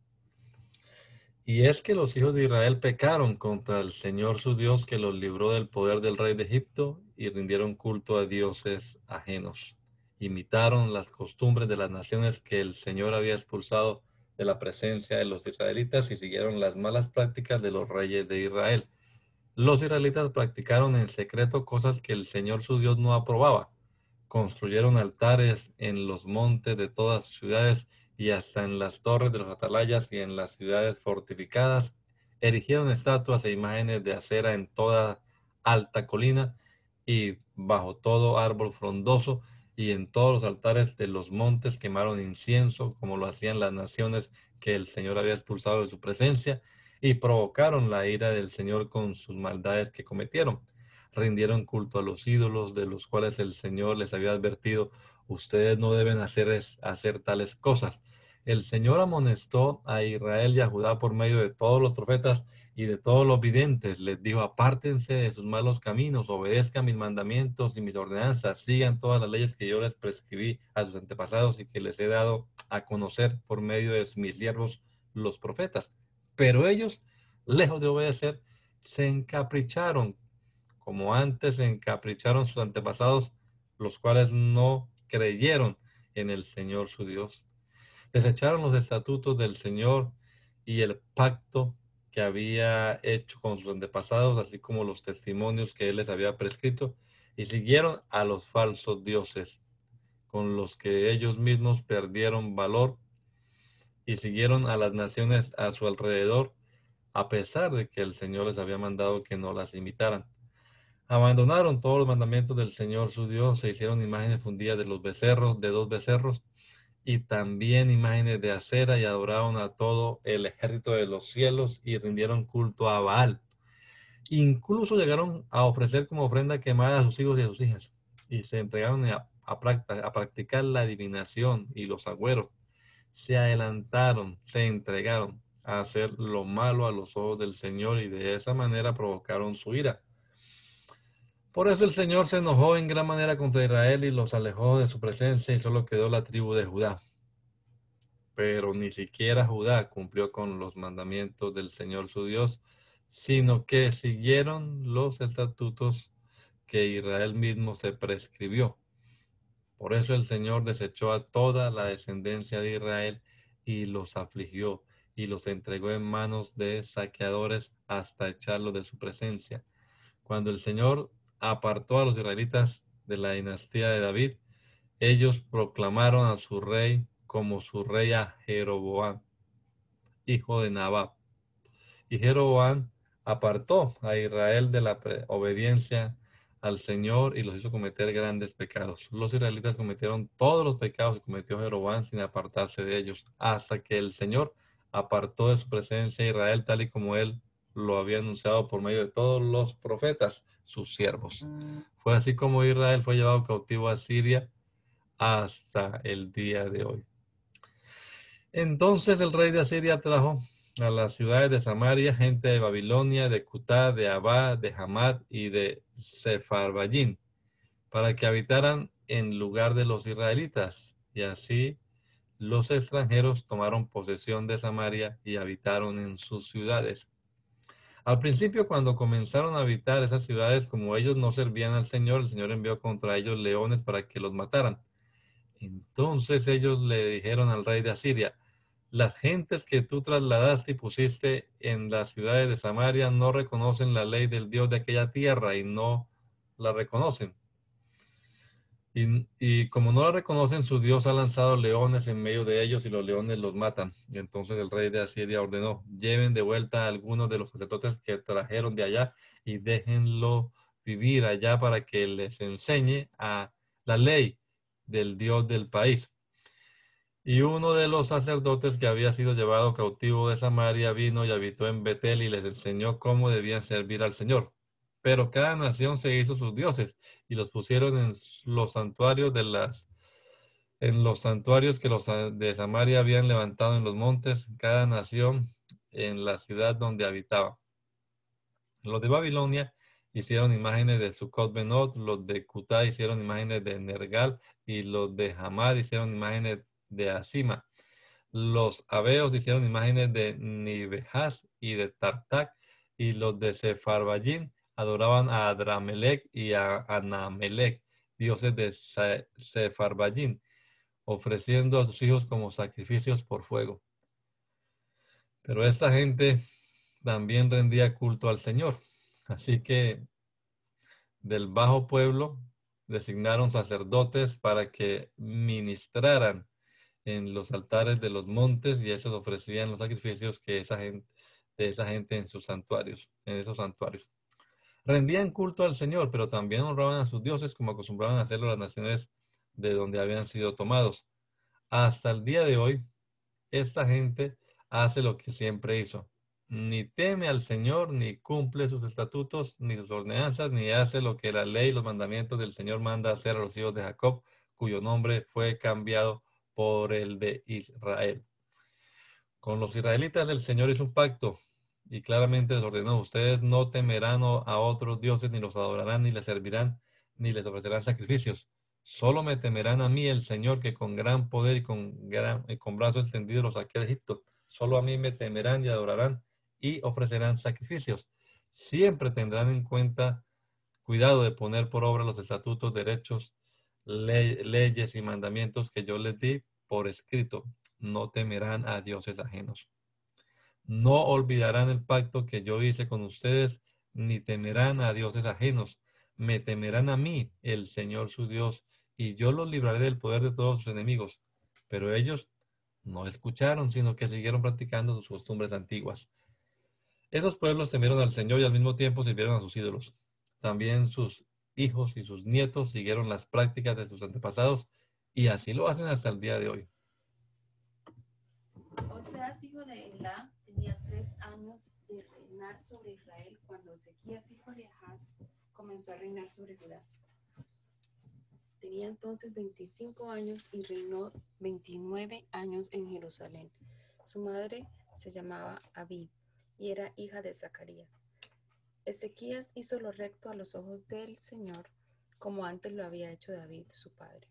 Y es que los hijos de Israel pecaron contra el Señor su Dios que los libró del poder del rey de Egipto y rindieron culto a dioses ajenos. Imitaron las costumbres de las naciones que el Señor había expulsado de la presencia de los israelitas y siguieron las malas prácticas de los reyes de Israel. Los israelitas practicaron en secreto cosas que el Señor su Dios no aprobaba. Construyeron altares en los montes de todas ciudades y hasta en las torres de los atalayas y en las ciudades fortificadas, erigieron estatuas e imágenes de acera en toda alta colina y bajo todo árbol frondoso, y en todos los altares de los montes quemaron incienso, como lo hacían las naciones que el Señor había expulsado de su presencia, y provocaron la ira del Señor con sus maldades que cometieron. Rindieron culto a los ídolos de los cuales el Señor les había advertido, ustedes no deben hacer, hacer tales cosas. El Señor amonestó a Israel y a Judá por medio de todos los profetas y de todos los videntes. Les dijo, apártense de sus malos caminos, obedezcan mis mandamientos y mis ordenanzas, sigan todas las leyes que yo les prescribí a sus antepasados y que les he dado a conocer por medio de mis siervos los profetas. Pero ellos, lejos de obedecer, se encapricharon, como antes se encapricharon sus antepasados, los cuales no creyeron en el Señor su Dios. Desecharon los estatutos del Señor y el pacto que había hecho con sus antepasados, así como los testimonios que Él les había prescrito, y siguieron a los falsos dioses, con los que ellos mismos perdieron valor, y siguieron a las naciones a su alrededor, a pesar de que el Señor les había mandado que no las imitaran. Abandonaron todos los mandamientos del Señor su Dios, se hicieron imágenes fundidas de los becerros, de dos becerros, y también imágenes de acera, y adoraron a todo el ejército de los cielos y rindieron culto a Baal. Incluso llegaron a ofrecer como ofrenda quemada a sus hijos y a sus hijas, y se entregaron a, a practicar la adivinación y los agüeros. Se adelantaron, se entregaron a hacer lo malo a los ojos del Señor y de esa manera provocaron su ira. Por eso el Señor se enojó en gran manera contra Israel y los alejó de su presencia y solo quedó la tribu de Judá. Pero ni siquiera Judá cumplió con los mandamientos del Señor su Dios, sino que siguieron los estatutos que Israel mismo se prescribió. Por eso el Señor desechó a toda la descendencia de Israel y los afligió y los entregó en manos de saqueadores hasta echarlos de su presencia. Cuando el Señor apartó a los israelitas de la dinastía de David, ellos proclamaron a su rey como su rey a Jeroboam, hijo de Nabab. Y Jeroboam apartó a Israel de la obediencia al Señor y los hizo cometer grandes pecados. Los israelitas cometieron todos los pecados que cometió Jeroboam sin apartarse de ellos, hasta que el Señor apartó de su presencia a Israel tal y como él lo había anunciado por medio de todos los profetas, sus siervos. Fue así como Israel fue llevado cautivo a Siria hasta el día de hoy. Entonces el rey de Asiria trajo a las ciudades de Samaria gente de Babilonia, de Cutá, de Abá, de Hamad y de Sefarbayín, para que habitaran en lugar de los israelitas. Y así los extranjeros tomaron posesión de Samaria y habitaron en sus ciudades. Al principio, cuando comenzaron a habitar esas ciudades, como ellos no servían al Señor, el Señor envió contra ellos leones para que los mataran. Entonces ellos le dijeron al rey de Asiria, las gentes que tú trasladaste y pusiste en las ciudades de Samaria no reconocen la ley del Dios de aquella tierra y no la reconocen. Y, como no la reconocen, su Dios ha lanzado leones en medio de ellos y los leones los matan. entonces el rey de Asiria ordenó, lleven de vuelta a algunos de los sacerdotes que trajeron de allá y déjenlo vivir allá para que les enseñe a la ley del Dios del país. Y uno de los sacerdotes que había sido llevado cautivo de Samaria vino y habitó en Betel y les enseñó cómo debían servir al Señor. Pero cada nación se hizo sus dioses y los pusieron en los santuarios de las en los santuarios que los de Samaria habían levantado en los montes, cada nación en la ciudad donde habitaba. Los de Babilonia hicieron imágenes de Sukkot Benot, los de Kutá hicieron imágenes de Nergal y los de Hamad hicieron imágenes de Asima. Los abeos hicieron imágenes de Nibehaz y de Tartak y los de Sefarbayín adoraban a Adramelech y a Anamelech, dioses de Sefarbayín, ofreciendo a sus hijos como sacrificios por fuego. Pero esta gente también rendía culto al Señor. Así que del bajo pueblo designaron sacerdotes para que ministraran en los altares de los montes y ellos ofrecían los sacrificios que esa gente, de esa gente en sus santuarios, en esos santuarios. Rendían culto al Señor, pero también honraban a sus dioses como acostumbraban a hacerlo las naciones de donde habían sido tomados. Hasta el día de hoy, esta gente hace lo que siempre hizo. Ni teme al Señor, ni cumple sus estatutos, ni sus ordenanzas, ni hace lo que la ley y los mandamientos del Señor manda hacer a los hijos de Jacob, cuyo nombre fue cambiado por el de Israel. Con los israelitas el Señor hizo un pacto y claramente les ordenó, ustedes no temerán a otros dioses, ni los adorarán, ni les servirán, ni les ofrecerán sacrificios. Solo me temerán a mí, el Señor, que con gran poder y con, gran, y con brazo extendido los saqué de Egipto. Solo a mí me temerán y adorarán y ofrecerán sacrificios. Siempre tendrán en cuenta cuidado de poner por obra los estatutos, derechos, leyes y mandamientos que yo les di por escrito. No temerán a dioses ajenos. No olvidarán el pacto que yo hice con ustedes, ni temerán a dioses ajenos. Me temerán a mí, el Señor su Dios, y yo los libraré del poder de todos sus enemigos. Pero ellos no escucharon, sino que siguieron practicando sus costumbres antiguas. Esos pueblos temieron al Señor y al mismo tiempo sirvieron a sus ídolos. También sus hijos y sus nietos siguieron las prácticas de sus antepasados y así lo hacen hasta el día de hoy. Oseas, hijo de Elá, tenía tres años de reinar sobre Israel cuando Ezequías, hijo de Ahaz, comenzó a reinar sobre Judá. Tenía entonces 25 años y reinó 29 años en Jerusalén. Su madre se llamaba Abí y era hija de Zacarías. Ezequías hizo lo recto a los ojos del Señor, como antes lo había hecho David, su padre.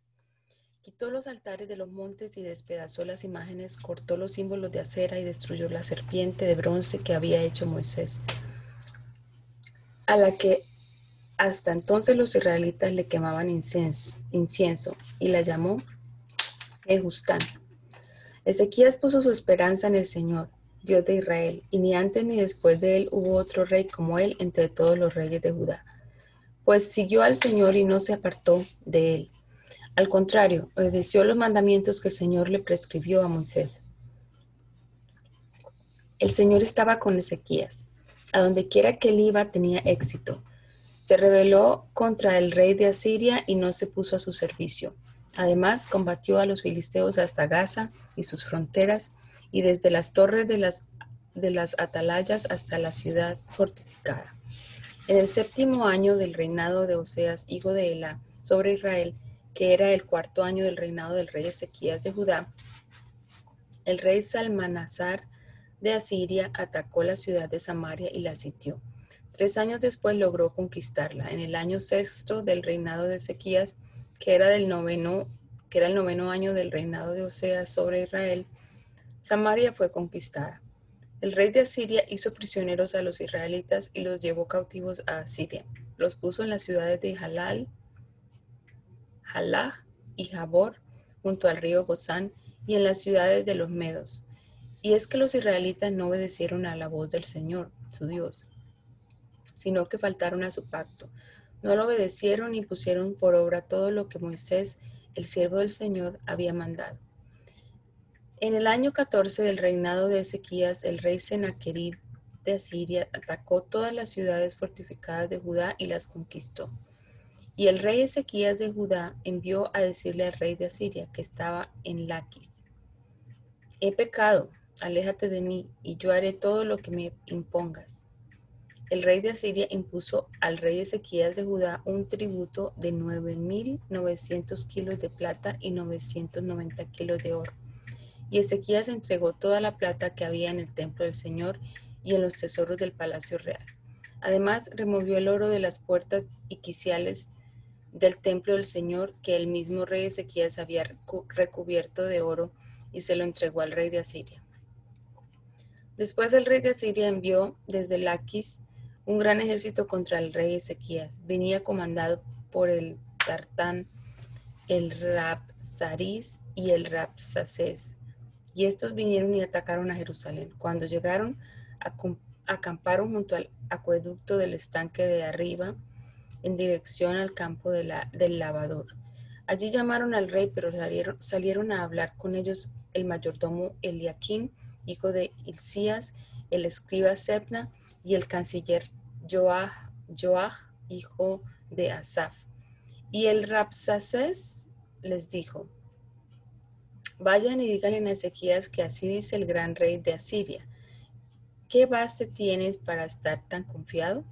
Quitó los altares de los montes y despedazó las imágenes, cortó los símbolos de acera y destruyó la serpiente de bronce que había hecho Moisés, a la que hasta entonces los israelitas le quemaban incienso, incienso y la llamó Ejustán. Ezequías puso su esperanza en el Señor Dios de Israel, y ni antes ni después de él hubo otro rey como él entre todos los reyes de Judá. Pues siguió al Señor y no se apartó de él. Al contrario, obedeció los mandamientos que el Señor le prescribió a Moisés. El Señor estaba con Ezequías. A donde quiera que él iba tenía éxito. Se rebeló contra el rey de Asiria y no se puso a su servicio. Además, combatió a los filisteos hasta Gaza y sus fronteras y desde las torres de las de las atalayas hasta la ciudad fortificada. En el séptimo año del reinado de Oseas, hijo de Ela, sobre Israel, que era el cuarto año del reinado del rey Ezequías de Judá, el rey Salmanasar de Asiria atacó la ciudad de Samaria y la sitió. Tres años después logró conquistarla. En el año sexto del reinado de Ezequías, que era, del noveno, que era el noveno año del reinado de Oseas sobre Israel, Samaria fue conquistada. El rey de Asiria hizo prisioneros a los israelitas y los llevó cautivos a Asiria. Los puso en las ciudades de Halal, Halaj y Jabor, junto al río Gozán, y en las ciudades de los Medos. Y es que los israelitas no obedecieron a la voz del Señor, su Dios, sino que faltaron a su pacto. No lo obedecieron y pusieron por obra todo lo que Moisés, el siervo del Señor, había mandado. En el año 14 del reinado de Ezequías, el rey Sennacherib de Asiria atacó todas las ciudades fortificadas de Judá y las conquistó. Y el rey Ezequías de Judá envió a decirle al rey de Asiria que estaba en Laquis, he pecado, aléjate de mí, y yo haré todo lo que me impongas. El rey de Asiria impuso al rey Ezequías de Judá un tributo de 9.900 kilos de plata y 990 kilos de oro. Y Ezequías entregó toda la plata que había en el templo del Señor y en los tesoros del palacio real. Además, removió el oro de las puertas y quiciales del templo del Señor que el mismo rey Ezequías había recubierto de oro y se lo entregó al rey de Asiria. Después el rey de Asiria envió desde Laquis un gran ejército contra el rey Ezequías. Venía comandado por el Tartán, el Rapsaris y el Rapsaces. Y estos vinieron y atacaron a Jerusalén. Cuando llegaron, acamparon junto al acueducto del estanque de arriba en dirección al campo del lavador. Allí llamaron al rey, pero salieron, a hablar con ellos el mayordomo Eliaquín, hijo de Hilcías, el escriba Sepna y el canciller Joah, hijo de Asaf. Y el Rapsaces les dijo, vayan y díganle a Ezequías que así dice el gran rey de Asiria. ¿Qué base tienes para estar tan confiado?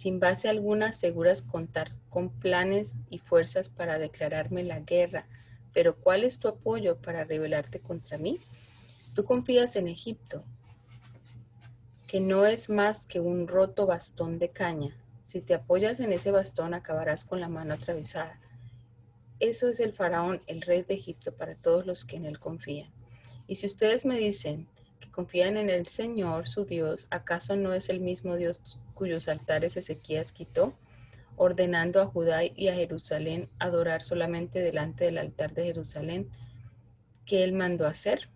sin base alguna aseguras contar con planes y fuerzas para declararme la guerra, pero ¿cuál es tu apoyo para rebelarte contra mí? Tú confías en Egipto, que no es más que un roto bastón de caña. Si te apoyas en ese bastón acabarás con la mano atravesada. Eso es el faraón, el rey de Egipto, para todos los que en él confían. Y si ustedes me dicen que confían en el Señor, su Dios, ¿acaso no es el mismo Dios cuyos altares Ezequías quitó, ordenando a Judá y a Jerusalén adorar solamente delante del altar de Jerusalén que él mandó hacer.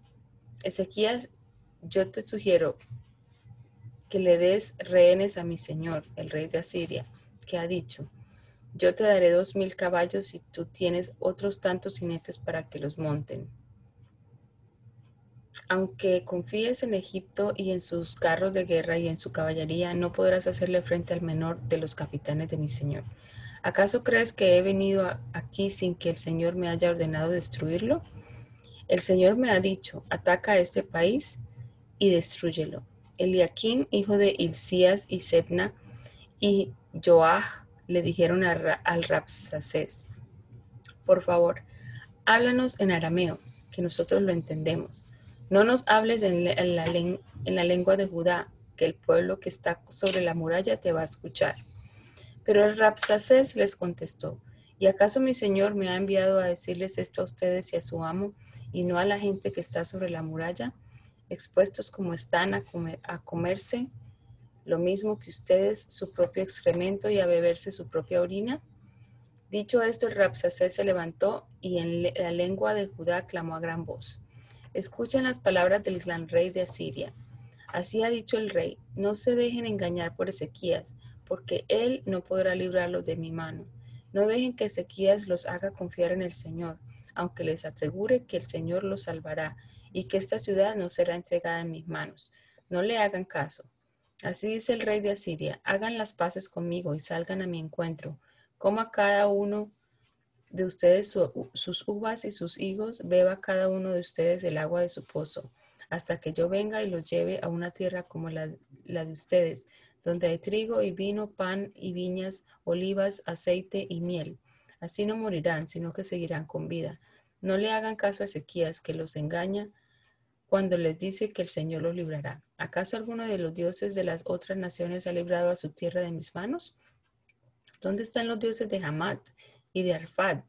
Ezequías, yo te sugiero que le des rehenes a mi señor, el rey de Asiria, que ha dicho, yo te daré dos mil caballos y tú tienes otros tantos jinetes para que los monten aunque confíes en Egipto y en sus carros de guerra y en su caballería, no podrás hacerle frente al menor de los capitanes de mi Señor. ¿Acaso crees que he venido aquí sin que el Señor me haya ordenado destruirlo? El Señor me ha dicho, ataca a este país y destruyelo. Eliaquín, hijo de Hilcías y Sebna, y Joah le dijeron al Rapsaces, por favor, háblanos en arameo, que nosotros lo entendemos. No nos hables en la, lengua de Judá, que el pueblo que está sobre la muralla te va a escuchar. Pero el Rapsaces les contestó, ¿y acaso mi señor me ha enviado a decirles esto a ustedes y a su amo, y no a la gente que está sobre la muralla, expuestos como están a comerse lo mismo que ustedes su propio excremento y a beberse su propia orina? Dicho esto, el Rapsaces se levantó y en la lengua de Judá clamó a gran voz. Escuchen las palabras del gran rey de Asiria. Así ha dicho el rey, no se dejen engañar por Ezequías, porque él no podrá librarlos de mi mano. No dejen que Ezequías los haga confiar en el Señor, aunque les asegure que el Señor los salvará y que esta ciudad no será entregada en mis manos. No le hagan caso. Así dice el rey de Asiria, hagan las paces conmigo y salgan a mi encuentro. Coma cada uno de ustedes sus uvas y sus higos, beba cada uno de ustedes el agua de su pozo. hasta que yo venga y los lleve a una tierra como la, de ustedes, donde hay trigo y vino, pan y viñas, olivas, aceite y miel. Así no morirán, sino que seguirán con vida. No le hagan caso a Ezequías, que los engaña cuando les dice que el Señor los librará. ¿Acaso alguno de los dioses de las otras naciones ha librado a su tierra de mis manos? ¿Dónde están los dioses de Hamat y de Arfad?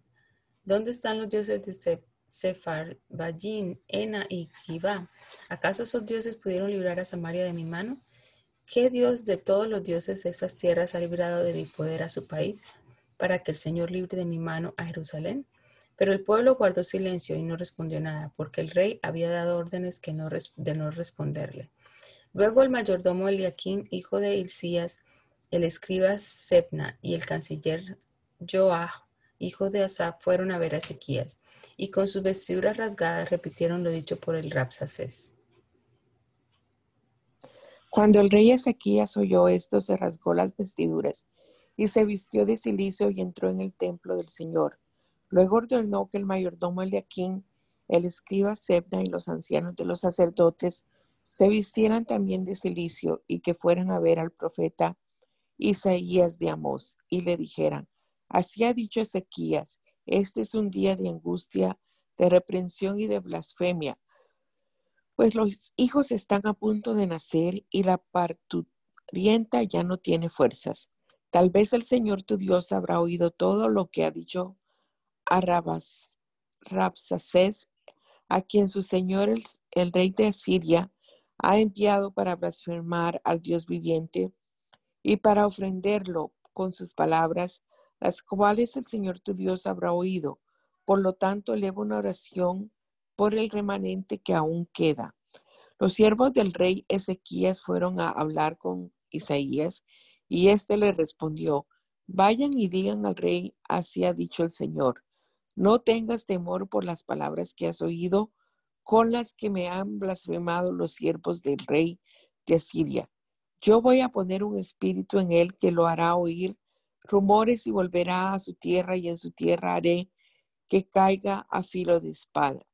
¿Dónde están los dioses de Sepharvaim, Ena y Kivá? ¿Acaso esos dioses pudieron librar a Samaria de mi mano? ¿Qué Dios de todos los dioses de esas tierras ha librado de mi poder a su país, para que el Señor libre de mi mano a Jerusalén? Pero el pueblo guardó silencio y no respondió nada, porque el rey había dado órdenes de no responderle. Luego el mayordomo Eliaquín, hijo de Hilcías, el escriba Sepna y el canciller Joah, hijo de Asaf, fueron a ver a Ezequías, y con sus vestiduras rasgadas repitieron lo dicho por el Rapsacés. Cuando el rey Ezequías oyó esto, se rasgó las vestiduras y se vistió de silicio y entró en el templo del Señor. Luego ordenó que el mayordomo Eliaquín, el escriba Sebna y los ancianos de los sacerdotes se vistieran también de silicio y que fueran a ver al profeta Isaías de Amós y le dijeran, así ha dicho Ezequías, este es un día de angustia, de reprensión y de blasfemia pues los hijos están a punto de nacer y la parturienta ya no tiene fuerzas. Tal vez el Señor tu Dios habrá oído todo lo que ha dicho a Rabas, a quien su Señor el, rey de Asiria ha enviado para blasfemar al Dios viviente y para ofenderlo con sus palabras, las cuales el Señor tu Dios habrá oído. Por lo tanto, eleva una oración por el remanente que aún queda. Los siervos del rey Ezequías fueron a hablar con Isaías y éste le respondió, vayan y digan al rey, así ha dicho el Señor, no tengas temor por las palabras que has oído, con las que me han blasfemado los siervos del rey de Asiria. Yo voy a poner un espíritu en él que lo hará oír rumores y volverá a su tierra y en su tierra haré que caiga a filo de espada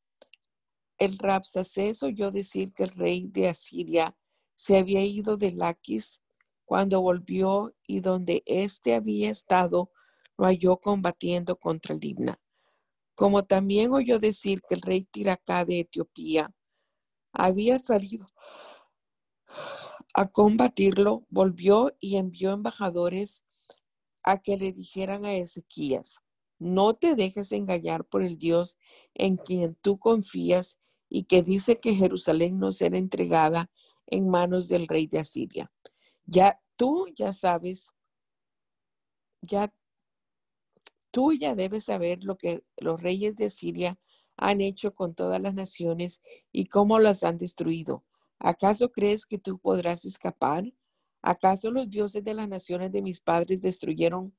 el Rapsacés oyó decir que el rey de Asiria se había ido de Laquis cuando volvió y donde éste había estado lo halló combatiendo contra Libna. Como también oyó decir que el rey Tiracá de Etiopía había salido a combatirlo, volvió y envió embajadores a que le dijeran a Ezequías, no te dejes engañar por el Dios en quien tú confías y que dice que Jerusalén no será entregada en manos del rey de Asiria. Ya tú ya sabes, ya tú ya debes saber lo que los reyes de Asiria han hecho con todas las naciones y cómo las han destruido. ¿Acaso crees que tú podrás escapar? ¿Acaso los dioses de las naciones de mis padres destruyeron,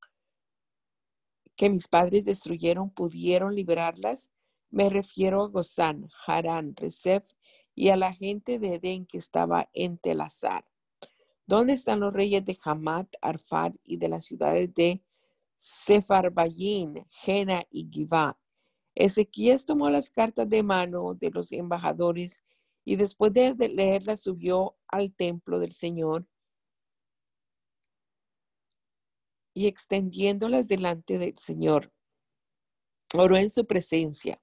que mis padres destruyeron, pudieron liberarlas? Me refiero a Gozán, Harán, Rezef y a la gente de Edén que estaba en Telazar. ¿Dónde están los reyes de Hamat, Arfad y de las ciudades de Sefarbayín, Jena y Givá? Ezequías tomó las cartas de mano de los embajadores y después de leerlas subió al templo del Señor y extendiéndolas delante del Señor, oró en su presencia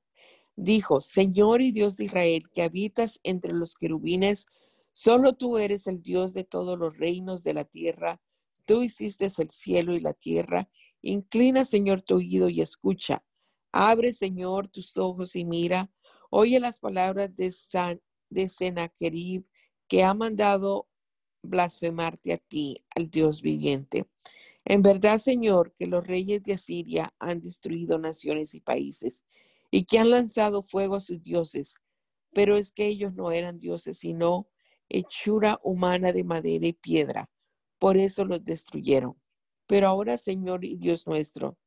dijo, Señor y Dios de Israel, que habitas entre los querubines, solo tú eres el Dios de todos los reinos de la tierra. Tú hiciste el cielo y la tierra. Inclina, Señor, tu oído y escucha. Abre, Señor, tus ojos y mira. Oye las palabras de, San, de Senaquerib, que ha mandado blasfemarte a ti, al Dios viviente. En verdad, Señor, que los reyes de Asiria han destruido naciones y países y que han lanzado fuego a sus dioses. Pero es que ellos no eran dioses, sino hechura humana de madera y piedra. Por eso los destruyeron. Pero ahora, Señor y Dios nuestro,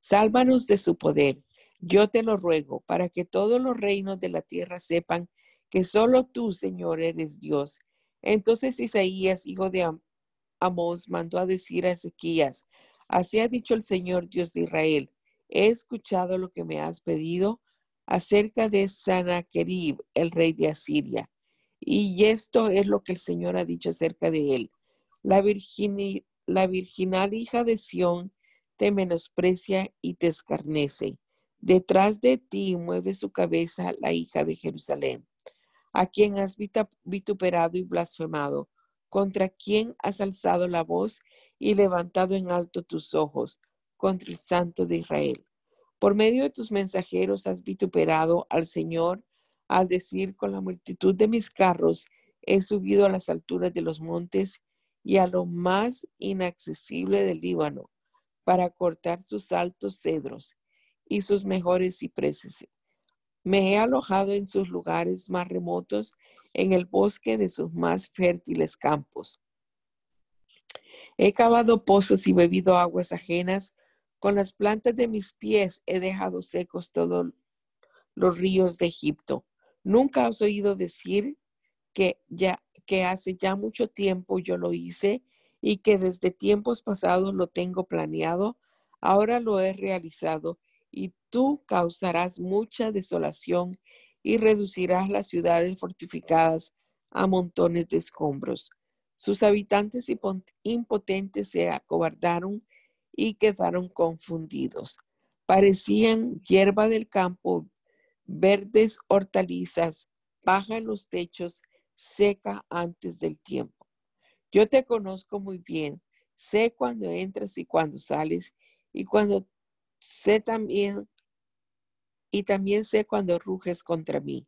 sálvanos de su poder. Yo te lo ruego, para que todos los reinos de la tierra sepan que solo tú, Señor, eres Dios. Entonces Isaías, hijo de Amós, mandó a decir a Ezequías, así ha dicho el Señor Dios de Israel, he escuchado lo que me has pedido, acerca de Sanaquerib, el rey de Asiria. Y esto es lo que el Señor ha dicho acerca de él. La, la virginal hija de Sión te menosprecia y te escarnece. Detrás de ti mueve su cabeza la hija de Jerusalén, a quien has vituperado y blasfemado, contra quien has alzado la voz y levantado en alto tus ojos, contra el Santo de Israel. Por medio de tus mensajeros has vituperado al Señor al decir con la multitud de mis carros he subido a las alturas de los montes y a lo más inaccesible del Líbano para cortar sus altos cedros y sus mejores cipreses. Me he alojado en sus lugares más remotos, en el bosque de sus más fértiles campos. He cavado pozos y bebido aguas ajenas. Con las plantas de mis pies he dejado secos todos los ríos de Egipto. Nunca has oído decir que ya que hace ya mucho tiempo yo lo hice y que desde tiempos pasados lo tengo planeado, ahora lo he realizado y tú causarás mucha desolación y reducirás las ciudades fortificadas a montones de escombros. Sus habitantes impotentes se acobardaron y quedaron confundidos. Parecían hierba del campo, verdes hortalizas, paja en los techos, seca antes del tiempo. Yo te conozco muy bien, sé cuando entras y cuando sales, y cuando sé también, y también sé cuando ruges contra mí.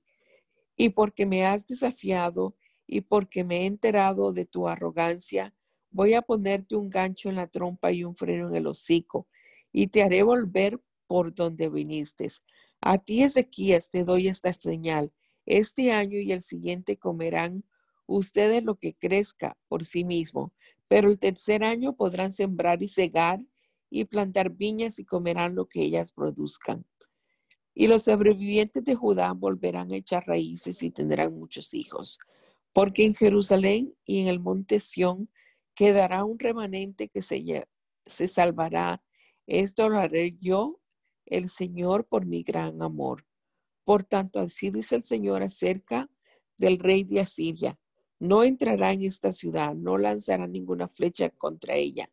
Y porque me has desafiado y porque me he enterado de tu arrogancia, voy a ponerte un gancho en la trompa y un freno en el hocico, y te haré volver por donde viniste. A ti, Ezequías, te doy esta señal. Este año y el siguiente comerán ustedes lo que crezca por sí mismo, pero el tercer año podrán sembrar y cegar y plantar viñas y comerán lo que ellas produzcan. Y los sobrevivientes de Judá volverán a echar raíces y tendrán muchos hijos, porque en Jerusalén y en el monte Sión quedará un remanente que se, se salvará. Esto lo haré yo, el Señor, por mi gran amor. Por tanto, así dice el Señor acerca del rey de Asiria. No entrará en esta ciudad, no lanzará ninguna flecha contra ella,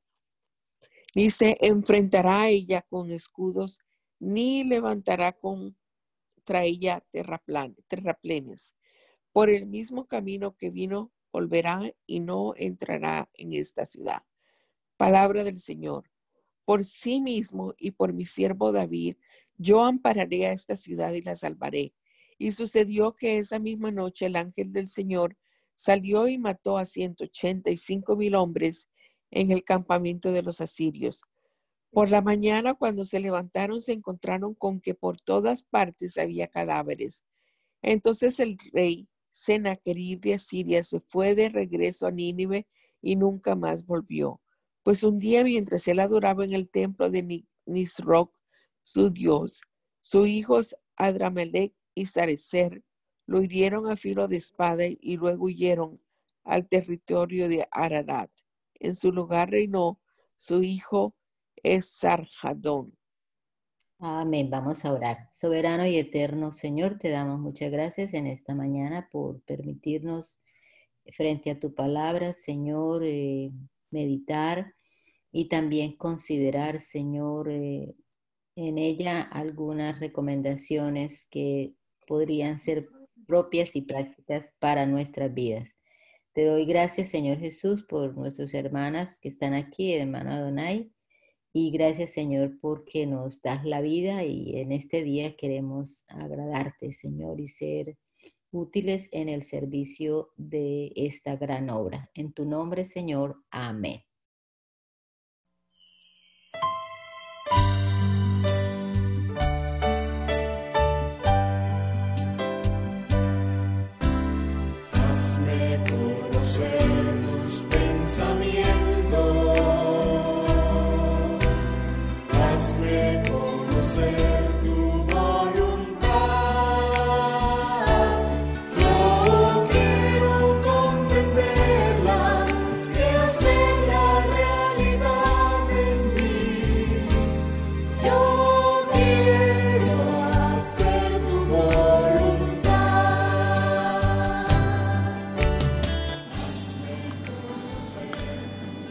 ni se enfrentará a ella con escudos, ni levantará contra ella terraplenes. Por el mismo camino que vino, volverá y no entrará en esta ciudad. Palabra del Señor. Por sí mismo y por mi siervo David, yo ampararé a esta ciudad y la salvaré. Y sucedió que esa misma noche el ángel del Señor salió y mató a ciento ochenta y cinco mil hombres en el campamento de los asirios. Por la mañana, cuando se levantaron, se encontraron con que por todas partes había cadáveres. Entonces el rey Sennacherib de Asiria se fue de regreso a Nínive y nunca más volvió. Pues un día, mientras él adoraba en el templo de Nisroch, su dios, sus hijos Adramelech y Sarecer lo hirieron a filo de espada y luego huyeron al territorio de Ararat. En su lugar reinó su hijo Esarjadón. Amén. Vamos a orar. Soberano y eterno Señor, te damos muchas gracias en esta mañana por permitirnos frente a tu palabra, Señor, eh, meditar y también considerar, Señor, eh, en ella algunas recomendaciones que podrían ser propias y prácticas para nuestras vidas. Te doy gracias, Señor Jesús, por nuestras hermanas que están aquí, hermano Adonai. Y gracias, Señor, porque nos das la vida y en este día queremos agradarte, Señor, y ser útiles en el servicio de esta gran obra. En tu nombre, Señor. Amén.